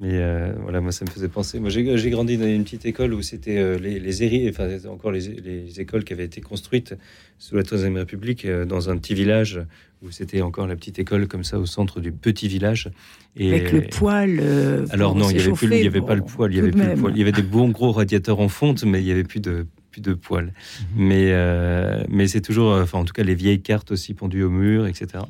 Mais voilà, moi, ça me faisait penser. Moi, j'ai grandi dans une petite école où c'était les, les enfin, encore les, les, écoles qui avaient été construites sous la Troisième République dans un petit village où c'était encore la petite école comme ça au centre du petit village. Et Avec le poêle. Euh, alors non, il n'y avait, plus, il y avait pas le poêle, il y avait plus le poêle. Il y avait des bons gros radiateurs en fonte, mais il n'y avait plus de plus de poêle. Mhm. Mais euh, mais c'est toujours, enfin en tout cas les vieilles cartes aussi pendues au mur, etc.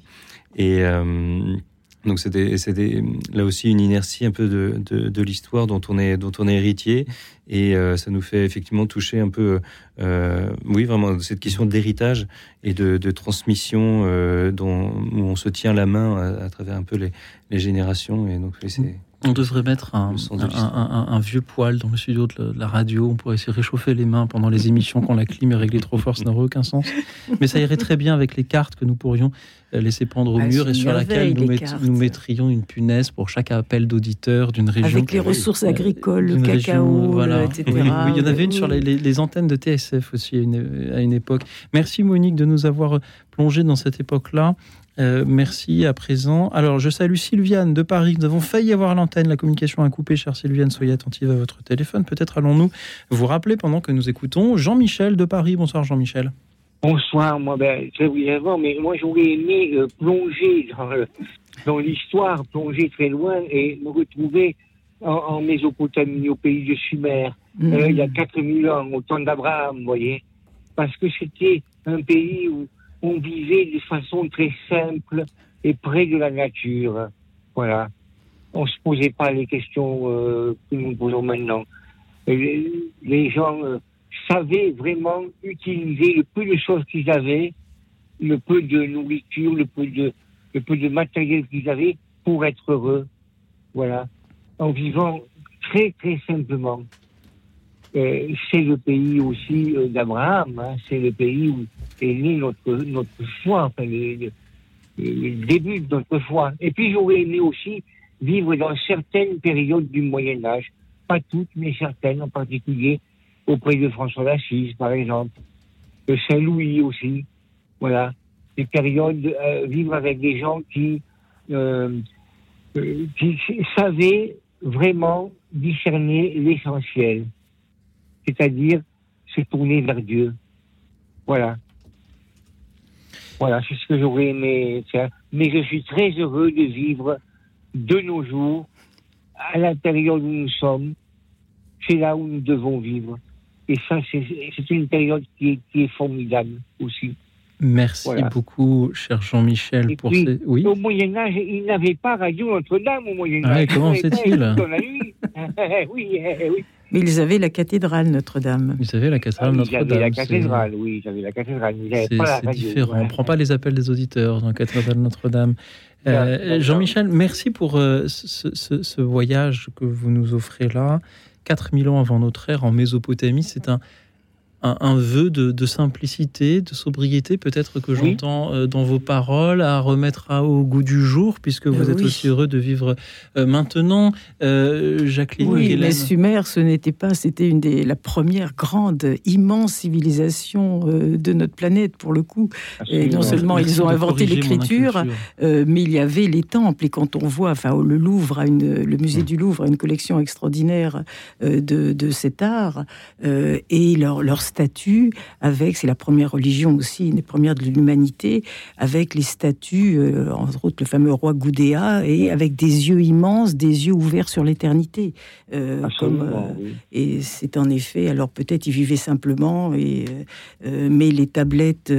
Et euh, donc c'était là aussi une inertie un peu de, de, l'histoire dont on est dont on est héritier. Et euh, ça nous fait effectivement toucher un peu euh, oui vraiment cette question d'héritage et de, de transmission euh, dont où on se tient la main à, travers un peu les, les générations. Et donc c'est on devrait mettre un, un, vieux poêle dans le studio de la radio. On pourrait se réchauffer les mains pendant les émissions quand la clim est réglée trop fort. Ça n'aurait aucun sens. Mais ça irait très bien avec les cartes que nous pourrions euh, laisser pendre au ah, mur et sur laquelle nous, nous, mettrions une punaise pour chaque appel d'auditeur d'une région. Avec les ressources agricoles, le cacao, voilà. etc. Oui, il y en avait une sur les, antennes de TSF aussi à une, à une époque. Merci Monique de nous avoir plongé dans cette époque-là. Euh, merci à présent. Alors, je salue Sylviane de Paris. Nous avons failli avoir l'antenne. La communication a coupé. Chère Sylviane, soyez attentive à votre téléphone. Peut-être allons-nous vous rappeler pendant que nous écoutons Jean-Michel de Paris. Bonsoir, Jean-Michel. Bonsoir. Moi, ben, très brièvement, mais moi, j'aurais aimé euh, plonger dans, l'histoire, plonger très loin et me retrouver en, Mésopotamie, au pays de Sumer, mhm. euh, il y a 4000 ans, au temps d'Abraham, vous voyez. Parce que c'était un pays où on vivait de façon très simple et près de la nature. Voilà. On se posait pas les questions euh, que nous posons maintenant. les, gens euh, savaient vraiment utiliser le peu de choses qu'ils avaient, le peu de nourriture, le peu de, matériel qu'ils avaient pour être heureux. Voilà. en vivant très très simplement. c'est le pays aussi d'Abraham, hein. c'est le pays où né notre, notre foi, enfin, le, début de notre foi. Et puis j'aurais aimé aussi vivre dans certaines périodes du Moyen Âge, pas toutes, mais certaines en particulier, auprès de François d'Assise, par exemple, de Saint-Louis aussi. Voilà, des périodes, euh, vivre avec des gens qui, euh, euh, qui savaient vraiment discerner l'essentiel, c'est-à-dire se tourner vers Dieu. Voilà. Voilà, c'est ce que j'aurais aimé faire. Mais je suis très heureux de vivre de nos jours à l'intérieur où nous sommes. C'est là où nous devons vivre. Et ça, c'est une période qui est, formidable aussi. Merci beaucoup, cher Jean-Michel, pour ces... Oui. Au Moyen Âge, il n'avait pas Radio Notre-Dame au Moyen Âge. comment c'est-il *laughs* oui, oui. Mais ils avaient la cathédrale Notre-Dame. Ils avaient la cathédrale ah, Notre-Dame. Ils avaient la cathédrale, oui, ils avaient la cathédrale. C'est différent. On ne prend pas les appels des auditeurs dans la cathédrale Notre-Dame. *laughs* Euh, Jean-Michel, merci pour euh, ce, voyage que vous nous offrez là. 4000 ans avant notre ère en Mésopotamie, c'est un, un, vœu de, simplicité, de sobriété, peut-être que j'entends euh, dans vos paroles, à remettre au goût du jour, puisque vous euh, êtes aussi heureux de vivre euh, maintenant. Jacqueline Oui, les Sumer, ce n'était pas, c'était une des, la première grande, immense civilisation de notre planète, pour le coup. Et non seulement ils ont inventé l'écriture, mais il y avait les temples. Et quand on voit, enfin, le Louvre, une, le musée du Louvre a une collection extraordinaire de, de cet art, et leur, leur statues avec, c'est la première religion aussi, une des premières de l'humanité, avec les statues, euh, entre autres le fameux roi Goudéa, et avec des yeux immenses, des yeux ouverts sur l'éternité. Euh, euh, Et c'est en effet, alors peut-être ils vivaient simplement, et, mais les tablettes,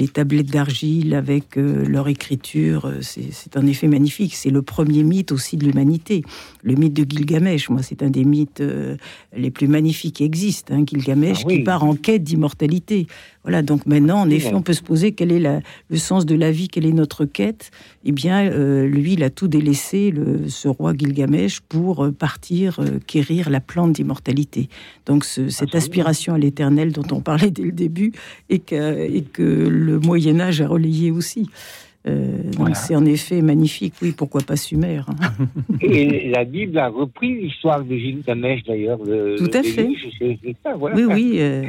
les tablettes d'argile avec leur écriture, c'est en effet magnifique. C'est le premier mythe aussi de l'humanité. Le mythe de Gilgamesh, moi, c'est un des mythes les plus magnifiques qui existent. Hein, Gilgamesh, ah part en quête d'immortalité. Voilà, donc maintenant, en effet, on peut se poser quel est le sens de la vie, quelle est notre quête. Eh bien, euh, lui, il a tout délaissé, le, ce roi Gilgamesh, pour euh, partir euh, quérir la plante d'immortalité. Donc, cette aspiration à l'éternel dont on *laughs* parlait dès le début et que, et que le Moyen Âge a relayé aussi. Euh, c'est en effet magnifique, oui, pourquoi pas Sumer. Hein. *laughs* Et la Bible a repris l'histoire de Gilgamesh d'ailleurs. Tout à fait. Oui, oui, euh,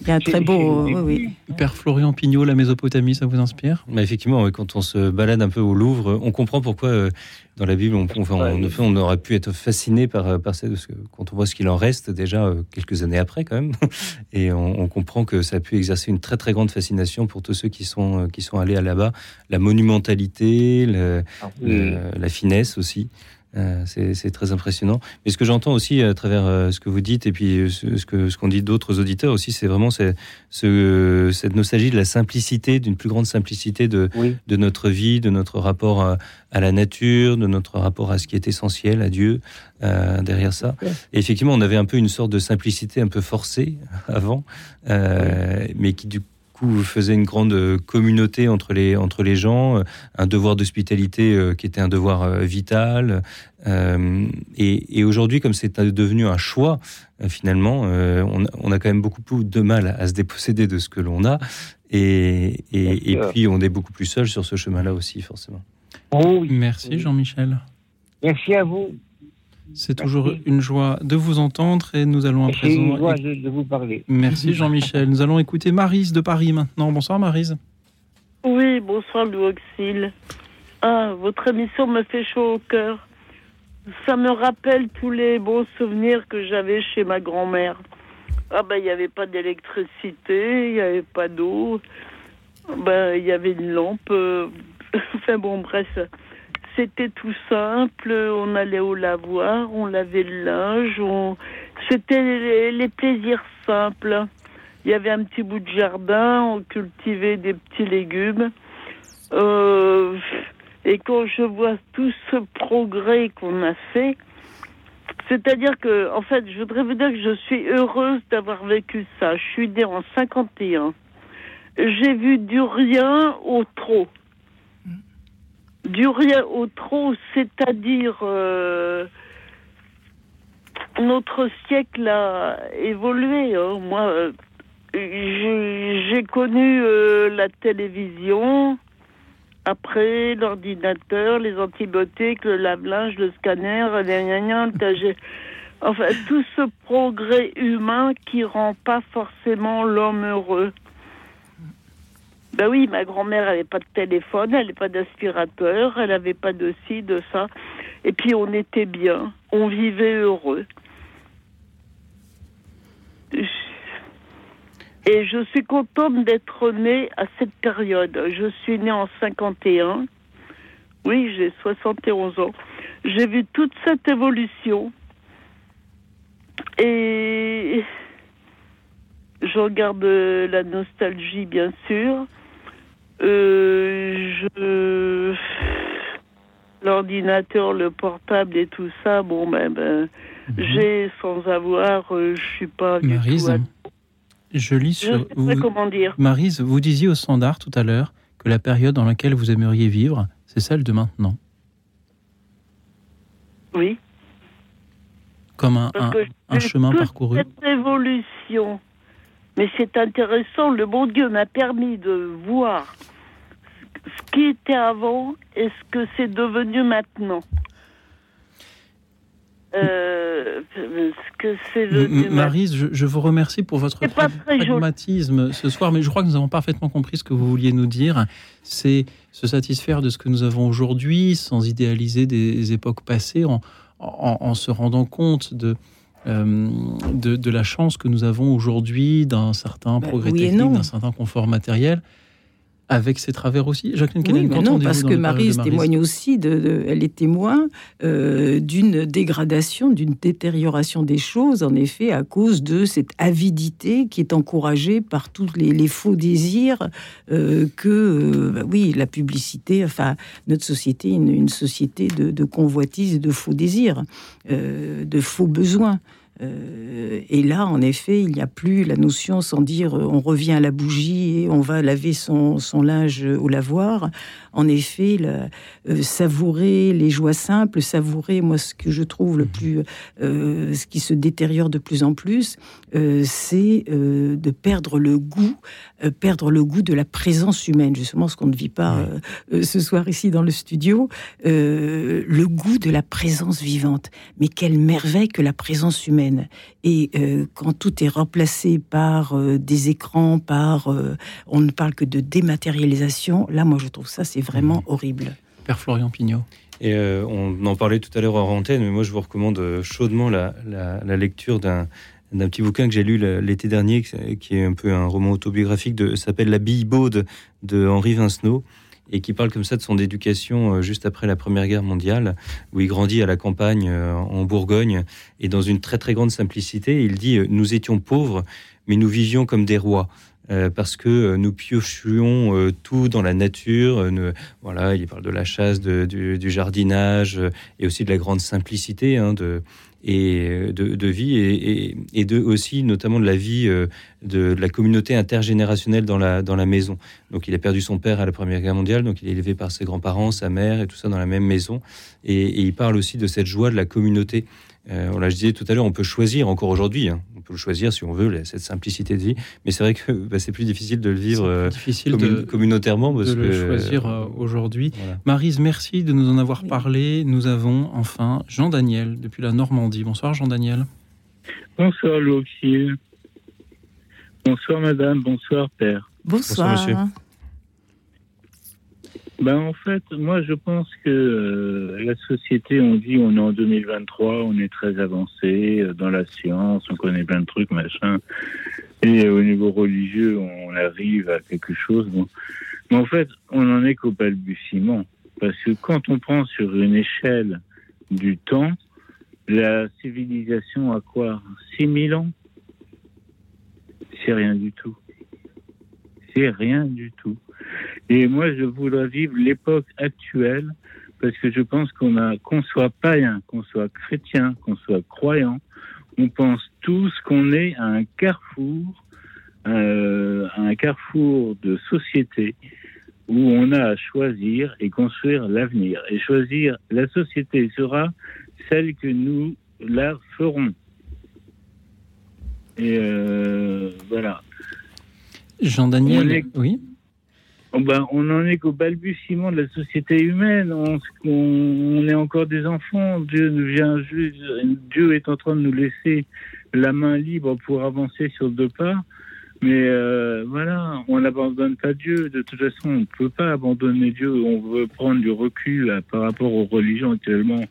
il y a un très beau. Oui, Père Florian Pignot, la Mésopotamie, ça vous inspire? Bah, Effectivement, quand on se balade un peu au Louvre, on comprend pourquoi euh, dans la Bible, on, on, aurait pu être fasciné par, par ça, parce que quand on voit ce qu'il en reste déjà quelques années après quand même, *laughs* et on, comprend que ça a pu exercer une très très grande fascination pour tous ceux qui sont, qui sont allés là-bas. La monumentalité, ah la finesse aussi. Euh, c'est très impressionnant. Mais ce que j'entends aussi à travers euh, ce que vous dites et puis euh, ce, que ce qu'on dit d'autres auditeurs aussi, c'est vraiment ce, cette nostalgie de la simplicité, d'une plus grande simplicité de, de notre vie, de notre rapport à, la nature, de notre rapport à ce qui est essentiel, à Dieu derrière ça. Et effectivement, on avait un peu une sorte de simplicité un peu forcée *laughs* avant, mais qui du coup faisait une grande euh, communauté entre les, entre les gens, euh, un devoir d'hospitalité euh, qui était un devoir vital. et, aujourd'hui, comme c'est devenu un choix, finalement, on, a quand même beaucoup plus de mal à se déposséder de ce que l'on a. Et, et, puis, on est beaucoup plus seul sur ce chemin-là aussi, forcément. Oh Merci, Jean-Michel. Merci à vous. C'est toujours une joie de vous entendre et nous allons à présent. une joie de, vous parler. Merci Jean-Michel. nous allons écouter Marise de Paris maintenant. Bonsoir Marise. Oui, bonsoir Louis Auxil. Ah, votre émission me fait chaud au cœur. Ça me rappelle tous les beaux souvenirs que j'avais chez ma grand-mère. Ah ben, il n'y avait pas d'électricité, il n'y avait pas d'eau. Ben, il y avait une lampe. Euh, *laughs* enfin bon, bref. C'était tout simple. On allait au lavoir, on lavait le linge. On... C'était les, plaisirs simples. Il y avait un petit bout de jardin, on cultivait des petits légumes. Euh, et quand je vois tout ce progrès qu'on a fait, c'est-à-dire que, en fait, je voudrais vous dire que je suis heureuse d'avoir vécu ça. Je suis née en 51. J'ai vu du rien au trop du rien au trop, c'est-à-dire euh, notre siècle a évolué. Hein. Moi, euh, j'ai connu euh, la télévision, après l'ordinateur, les antibiotiques, le lave-linge, le scanner, les Enfin, tout ce progrès humain qui rend pas forcément l'homme heureux. Ben oui, ma grand-mère n'avait pas de téléphone, elle n'avait pas d'aspirateur, elle n'avait pas de ci, de ça. Et puis on était bien, on vivait heureux. Et je suis contente d'être née à cette période. Je suis née en 51. Oui, j'ai 71 ans. J'ai vu toute cette évolution. Et je regarde la nostalgie, bien sûr. Euh, je... L'ordinateur, le portable et tout ça, bon, ben, ben mhm. j'ai sans avoir, euh, je suis pas du tout je lis sur. vous, comment dire. Marise, vous disiez au standard tout à l'heure que la période dans laquelle vous aimeriez vivre, c'est celle de maintenant. Oui. Comme un, un, chemin parcouru. Cette évolution. Mais c'est intéressant, le bon Dieu m'a permis de voir ce qui était avant et ce que c'est devenu maintenant. Euh, que c'est Marise, je, vous remercie pour votre pragmatisme ce soir, mais je crois que nous avons parfaitement compris ce que vous vouliez nous dire. C'est se satisfaire de ce que nous avons aujourd'hui, sans idéaliser des époques passées, en, se rendant compte euh, de, de, la chance que nous avons aujourd'hui d'un certain bah, progrès technique, d'un certain confort matériel avec ses travers aussi. Jacqueline oui, non, parce que Marie témoigne aussi, de, elle est témoin euh, d'une dégradation, d'une détérioration des choses, en effet, à cause de cette avidité qui est encouragée par tous les, faux désirs euh, que, euh, bah oui, la publicité, enfin, notre société, une, une société de, de convoitise et de faux désirs, de faux besoins. Euh, et là, en effet, il n'y a plus la notion sans dire euh, on revient à la bougie et on va laver son, son linge au lavoir. En effet, euh, savourer les joies simples, savourer, moi, ce que je trouve le plus, ce qui se détériore de plus en plus, c'est de perdre le goût, perdre le goût de la présence humaine, justement ce qu'on ne vit pas ce soir ici dans le studio, le goût de la présence vivante. Mais quelle merveille que la présence humaine et euh, quand tout est remplacé par euh, des écrans, par euh, on ne parle que de dématérialisation, là, moi, je trouve ça c'est vraiment mmh. horrible. Père Florian Pignot. Et on en parlait tout à l'heure en antenne, mais moi, je vous recommande chaudement la, lecture d'un d'un petit bouquin que j'ai lu l'été dernier, qui est un peu un roman autobiographique, de s'appelle La bille baude de Henri Vincenot et qui parle comme ça de son éducation euh, juste après la Première Guerre mondiale, où il grandit à la campagne euh, en Bourgogne et dans une très très grande simplicité. Il dit euh, Nous étions pauvres, mais nous vivions comme des rois. parce que nous piochions tout dans la nature. voilà, il parle de la chasse, du, jardinage et aussi de la grande simplicité hein, et euh, de, vie et, et, de aussi notamment de la vie euh, de, la communauté intergénérationnelle dans la, dans la maison. Donc il a perdu son père à la Première Guerre mondiale, donc il est élevé par ses grands-parents, sa mère et tout ça dans la même maison. Et, il parle aussi de cette joie de la communauté. Euh, on l'a disait tout à l'heure, on peut choisir encore aujourd'hui. Hein, on peut le choisir si on veut, cette simplicité de vie. Mais c'est vrai que *laughs* bah, c'est plus difficile de le vivre euh, difficile de, communautairement. Parce de le choisir euh, aujourd'hui. Marise, merci de nous en avoir parlé. Nous avons enfin Jean-Daniel depuis la Normandie. Bonsoir Jean-Daniel. Bonsoir Louxil. Bonsoir madame, bonsoir père. Bonsoir, monsieur. Ben en fait, moi je pense que euh, la société, on dit on est en 2023, on est très avancé euh, dans la science, on connaît plein de trucs, machin. Et au niveau religieux, on arrive à quelque chose. Bon. Mais en fait, on en est qu'au balbutiement. Parce que quand on prend sur une échelle du temps, la civilisation a quoi? 6000 ans? C'est rien du tout. C'est rien du tout. Et moi, je voudrais vivre l'époque actuelle parce que je pense qu'on a, qu'on soit païen, qu'on soit chrétien, qu'on soit croyant, on pense tous qu'on est à un carrefour, euh, un carrefour de société où on a à choisir et construire l'avenir. Et choisir la société sera celle que nous la ferons. Et voilà. Jean-Daniel, oui Oh ben, on en est qu'au balbutiement de la société humaine. On, est encore des enfants. Dieu nous vient Dieu est en train de nous laisser la main libre pour avancer sur deux pas. Mais euh, voilà, on n'abandonne pas Dieu. De toute façon, on ne peut pas abandonner Dieu. On veut prendre du recul par rapport aux religions actuellement.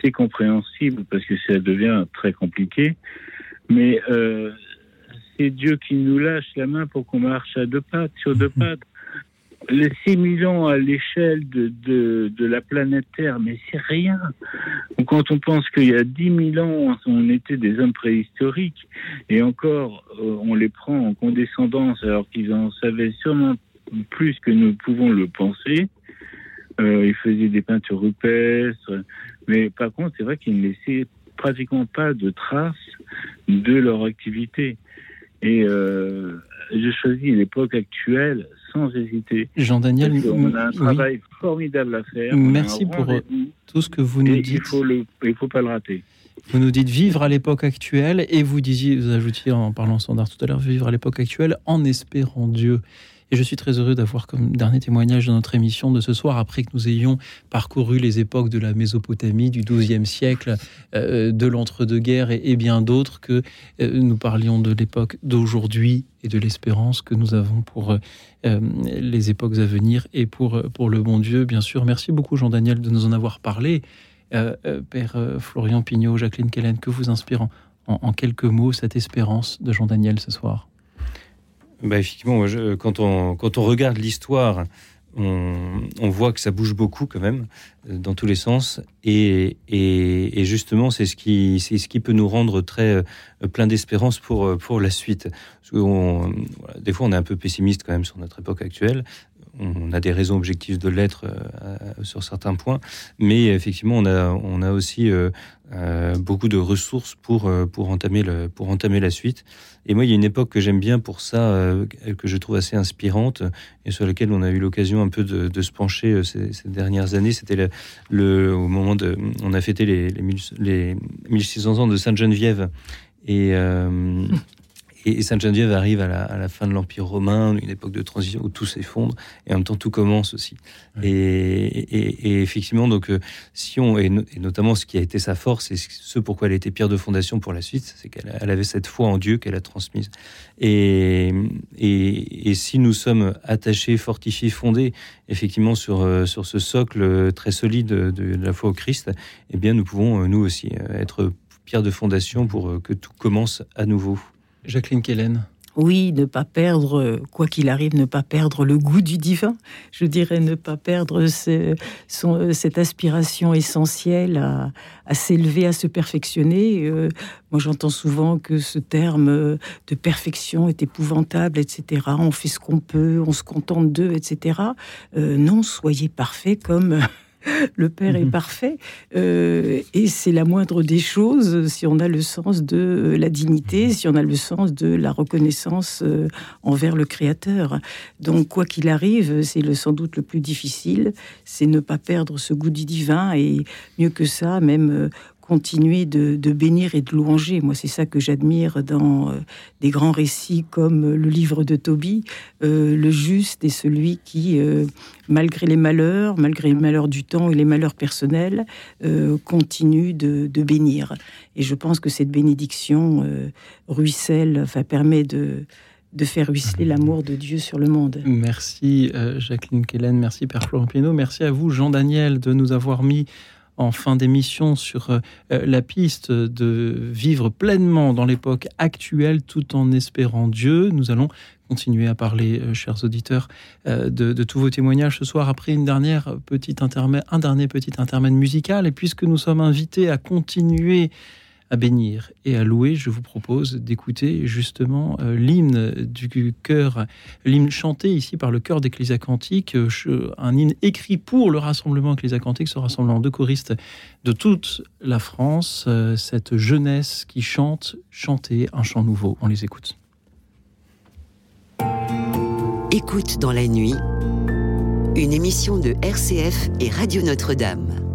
C'est compréhensible parce que ça devient très compliqué. Mais euh, c'est Dieu qui nous lâche la main pour qu'on marche à deux pattes, sur deux pattes les 6 millions à l'échelle de, de, la planète Terre, mais c'est rien. Quand on pense qu'il y a 10 000 ans, on était des hommes préhistoriques, et encore, euh, on les prend en condescendance alors qu'ils en savaient sûrement plus que nous pouvons le penser. Euh, ils faisaient des peintures rupestres, mais par contre, c'est vrai qu'ils ne laissaient pratiquement pas de traces de leur activité. Et euh, je choisis l'époque actuelle sans hésiter. Jean-Daniel, on a un travail formidable à faire. Merci pour euh, tout ce que vous nous dites. Il ne faut, pas le rater. Vous nous dites vivre à l'époque actuelle et vous disiez, vous ajoutiez en parlant standard tout à l'heure, vivre à l'époque actuelle en espérant Dieu. Et je suis très heureux d'avoir comme dernier témoignage de notre émission de ce soir, après que nous ayons parcouru les époques de la Mésopotamie, du XIIe siècle, euh, de l'entre-deux-guerres et, bien d'autres, que euh, nous parlions de l'époque d'aujourd'hui et de l'espérance que nous avons pour euh, les époques à venir et pour, pour le bon Dieu, bien sûr. Merci beaucoup, Jean-Daniel, de nous en avoir parlé. Père Florian Pignot, Jacqueline Kellen, que vous inspirant en quelques mots cette espérance de Jean-Daniel ce soir? Bah effectivement, quand, on, quand on regarde l'histoire, on, on, voit que ça bouge beaucoup quand même, euh, dans tous les sens. Et, et, justement, c'est ce, qui, c'est ce qui peut nous rendre très euh, plein d'espérance pour, euh, pour la suite. Parce que des fois, on est un peu pessimiste quand même sur notre époque actuelle on a des raisons objectives de l'être euh, sur certains points, mais effectivement, on a, on a aussi euh, euh, beaucoup de ressources pour, pour, entamer le, pour entamer la suite. Et moi, il y a une époque que j'aime bien pour ça, que je trouve assez inspirante, et sur laquelle on a eu l'occasion un peu de, se pencher ces, dernières années. C'était le, au moment de. On a fêté les, les, 1600 ans de Sainte-Geneviève. Et. Et Sainte-Geneviève arrive à la, fin de l'Empire romain, une époque de transition où tout s'effondre, et en même temps tout commence aussi. Et, effectivement, donc, euh, si on, et, notamment ce qui a été sa force, et ce pourquoi elle était pierre de fondation pour la suite, c'est qu'elle avait cette foi en Dieu qu'elle a transmise. Et, si nous sommes attachés, fortifiés, fondés, effectivement, sur, euh, sur ce socle très solide de, la foi au Christ, eh bien, nous pouvons, euh, nous aussi, être pierre de fondation pour que tout commence à nouveau. Jacqueline Kellen. Oui, ne pas perdre, quoi qu'il arrive, ne pas perdre le goût du divin. Je dirais ne pas perdre cette aspiration essentielle à, s'élever, à se perfectionner. Euh, moi, j'entends souvent que ce terme de perfection est épouvantable, etc. On fait ce qu'on peut, on se contente d'eux, etc. Euh, non, soyez parfait comme *laughs* le Père est mhm. parfait. Euh, et c'est la moindre des choses si on a le sens de la dignité, mhm. si on a le sens de la reconnaissance euh, envers le Créateur. Donc, quoi qu'il arrive, c'est le, sans doute le plus difficile, c'est ne pas perdre ce goût du divin et mieux que ça, même euh, continuer de, bénir et de louanger. Moi, c'est ça que j'admire dans euh, des grands récits comme euh, le livre de Tobie. Euh, le juste est celui qui, malgré les malheurs, malgré les malheurs du temps et les malheurs personnels, continue de, bénir. Et je pense que cette bénédiction ruisselle, enfin, permet de faire ruisseler l'amour de Dieu sur le monde. Merci Jacqueline Kellen, merci Père Florent Piano, merci à vous Jean Daniel de nous avoir mis en fin d'émission sur euh, la piste de vivre pleinement dans l'époque actuelle tout en espérant Dieu. Nous allons continuer à parler, euh, chers auditeurs, euh, de, tous vos témoignages ce soir après une dernière petite un dernier petit intermède musical. Et puisque nous sommes invités à continuer à bénir et à louer, je vous propose d'écouter justement euh, l'hymne du chœur, l'hymne chanté ici par le chœur d'Ecclésia Cantique, euh, un hymne écrit pour le rassemblement Ecclésia Cantique, ce rassemblement de choristes de toute la France, euh, cette jeunesse qui chante, chanter un chant nouveau. On les écoute. Écoute dans la nuit, une émission de RCF et Radio Notre-Dame.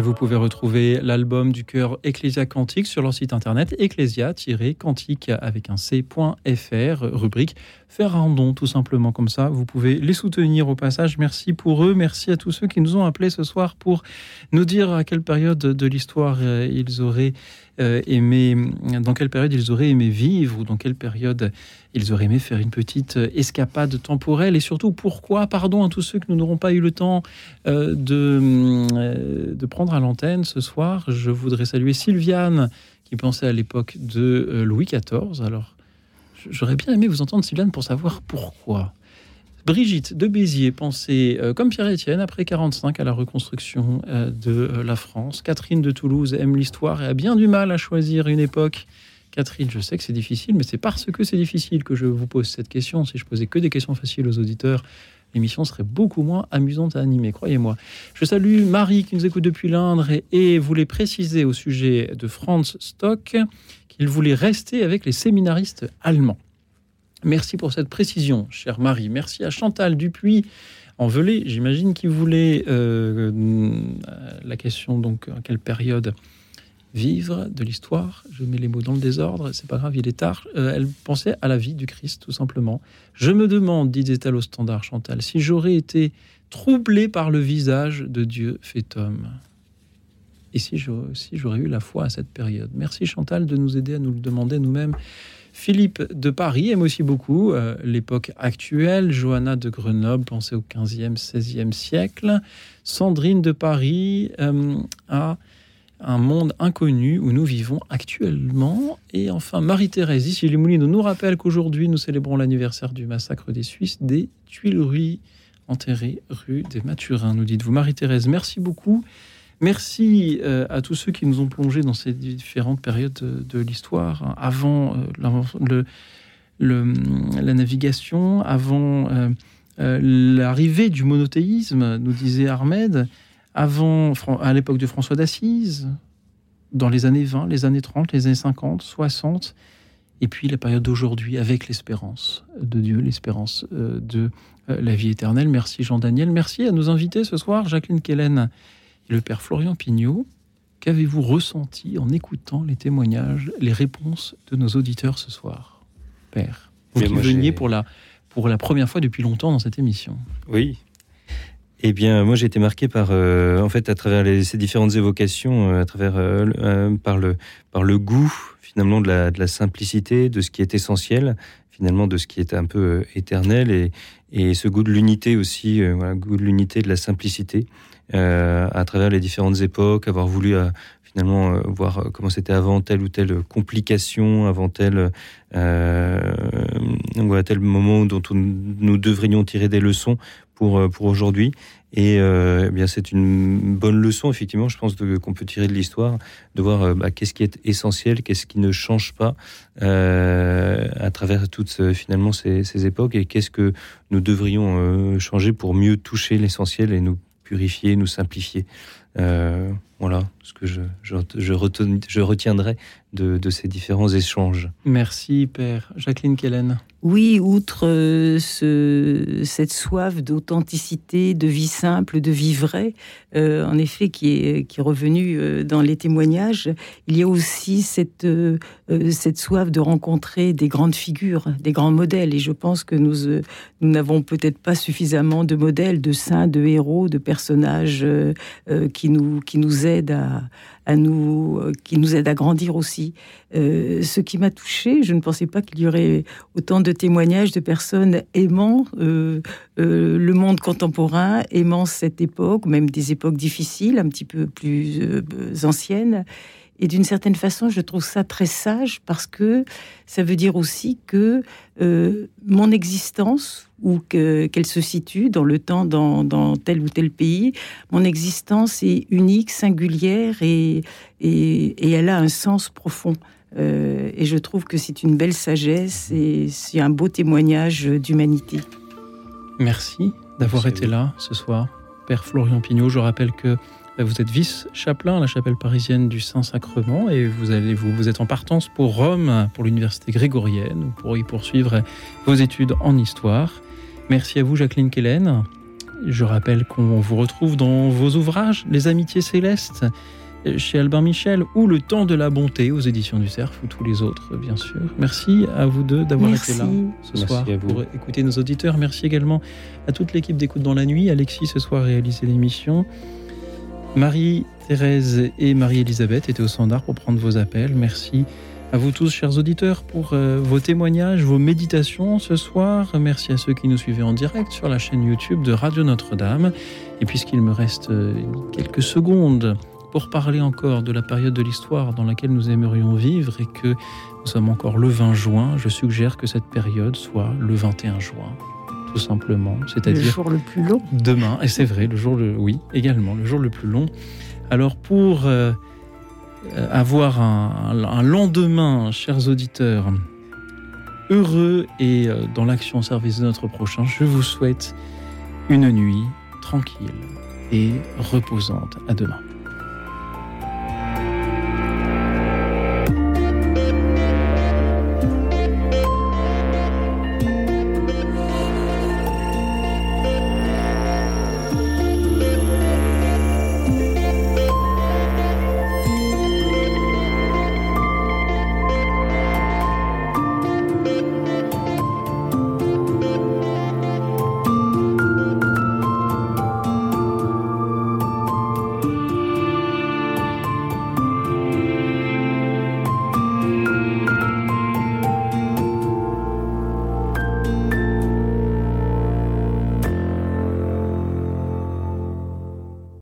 Et vous pouvez retrouver l'album du chœur Ecclesia Cantique sur leur site internet ecclesia-cantique avec un c.fr, rubrique faire un don tout simplement comme ça. Vous pouvez les soutenir au passage. Merci pour eux. Merci à tous ceux qui nous ont appelés ce soir pour nous dire à quelle période de l'histoire euh, ils auraient aimé, dans quelle période ils auraient aimé vivre ou dans quelle période ils auraient aimé faire une petite euh, escapade temporelle et surtout pourquoi, pardon à tous ceux que nous n'aurons pas eu le temps de, de prendre à l'antenne ce soir. Je voudrais saluer Sylviane qui pensait à l'époque de Louis XIV. Alors, J'aurais bien aimé vous entendre, Sylvain, pour savoir pourquoi. Brigitte de Béziers pensait, euh, comme Pierre-Étienne, après 45 à la reconstruction euh, de euh, la France. Catherine de Toulouse aime l'histoire et a bien du mal à choisir une époque. Catherine, je sais que c'est difficile, mais c'est parce que c'est difficile que je vous pose cette question. Si je posais que des questions faciles aux auditeurs, l'émission serait beaucoup moins amusante à animer, croyez-moi. Je salue Marie qui nous écoute depuis l'Indre et voulait préciser au sujet de Franz Stock il voulait rester avec les séminaristes allemands. Merci pour cette précision, chère Marie. Merci à Chantal Dupuis en Velay, j'imagine qu'il voulait euh, la question donc à quelle période vivre de l'histoire. Je mets les mots dans le désordre, c'est pas grave, il est tard. Euh, elle pensait à la vie du Christ, tout simplement. Je me demande, disait-elle au standard Chantal, si j'aurais été troublé par le visage de Dieu fait homme et si j'aurais eu la foi à cette période. Merci Chantal de nous aider à nous le demander nous-mêmes. Philippe de Paris aime aussi beaucoup euh, l'époque actuelle. Johanna de Grenoble pensait au 15e, 16e siècle. Sandrine de Paris euh, a un monde inconnu où nous vivons actuellement. Et enfin, Marie-Thérèse, ici les Moulineaux, nous rappelle qu'aujourd'hui, nous célébrons l'anniversaire du massacre des Suisses des Tuileries, enterrées rue des Mathurins, nous dites-vous. Marie-Thérèse, merci beaucoup. Merci euh, à tous ceux qui nous ont plongés dans ces différentes périodes de, l'histoire, hein. avant euh, la navigation, avant euh, l'arrivée du monothéisme, nous disait Ahmed, avant, à l'époque de François d'Assise, dans les années 20, les années 30, les années 50, 60, et puis la période d'aujourd'hui avec l'espérance de Dieu, l'espérance de la vie éternelle. Merci Jean-Daniel. Merci à nos invités ce soir, Jacqueline Kellen le père Florian Pignot, qu'avez-vous ressenti en écoutant les témoignages, les réponses de nos auditeurs ce soir, père Vous qui veniez pour la, pour la première fois depuis longtemps dans cette émission. Oui. Eh bien, moi, j'ai été marqué par, euh, en fait, à travers ces différentes évocations, euh, à travers euh, par le par le goût finalement de la, de la, simplicité, de ce qui est essentiel, finalement de ce qui est un peu éternel, et, et ce goût de l'unité aussi, voilà, goût de l'unité, de la simplicité. Euh, à travers les différentes époques, avoir voulu euh, finalement euh, voir comment c'était avant telle ou telle complication, avant tel, euh, tel moment dont nous devrions tirer des leçons pour, pour aujourd'hui. Et eh bien, c'est une bonne leçon, effectivement, je pense, qu'on peut tirer de l'histoire, de voir bah, qu'est-ce qui est essentiel, qu'est-ce qui ne change pas à travers toutes finalement ces, ces époques, et qu'est-ce que nous devrions changer pour mieux toucher l'essentiel et nous purifier, nous simplifier. Euh, voilà ce que je, je, je, retiendrai de, de, ces différents échanges. Merci, Père. Jacqueline Kellen. Oui, outre euh, ce, cette soif d'authenticité, de vie simple, de vie vraie, euh, en effet, qui est, qui est revenue dans les témoignages, il y a aussi cette, cette soif de rencontrer des grandes figures, des grands modèles. Et je pense que nous nous n'avons peut-être pas suffisamment de modèles, de saints, de héros, de personnages qui, nous, qui nous euh, qui nous aide à grandir aussi. Euh, ce qui m'a touché, je ne pensais pas qu'il y aurait autant de témoignages de personnes aimant euh, le monde contemporain, aimant cette époque, même des époques difficiles, un petit peu plus anciennes. Et d'une certaine façon, je trouve ça très sage parce que ça veut dire aussi que euh, mon existence, ou qu'elle se situe dans le temps, dans, tel ou tel pays, mon existence est unique, singulière et, et, elle a un sens profond. Euh, et je trouve que c'est une belle sagesse et c'est un beau témoignage d'humanité. Merci d'avoir été là ce soir, Père Florian Pignot. Je rappelle que vous êtes vice-chapelain à la chapelle parisienne du Saint-Sacrement et vous, allez, vous, vous êtes en partance pour Rome, pour l'université grégorienne, pour y poursuivre vos études en histoire. Merci à vous, Jacqueline Kellen. Je rappelle qu'on vous retrouve dans vos ouvrages Les Amitiés Célestes chez Albin Michel ou Le Temps de la Bonté aux éditions du Cerf ou tous les autres, bien sûr. Merci à vous deux d'avoir été là ce soir pour écouter nos auditeurs. Merci également à toute l'équipe d'écoute dans la nuit. Alexis ce soir réalisé l'émission. Marie-Thérèse et Marie-Elisabeth étaient au standard pour prendre vos appels. Merci à vous tous, chers auditeurs, pour euh, vos témoignages, vos méditations ce soir. Merci à ceux qui nous suivaient en direct sur la chaîne YouTube de Radio Notre-Dame. Et puisqu'il me reste euh, quelques secondes pour parler encore de la période de l'histoire dans laquelle nous aimerions vivre et que nous sommes encore le 20 juin, je suggère que cette période soit le 21 juin tout simplement. C'est-à-dire le jour le plus long. Demain, et c'est vrai, le jour le oui également le jour le plus long. Alors pour euh, avoir un, lendemain, chers auditeurs, heureux et euh, dans l'action au service de notre prochain, je vous souhaite une nuit tranquille et reposante. À demain.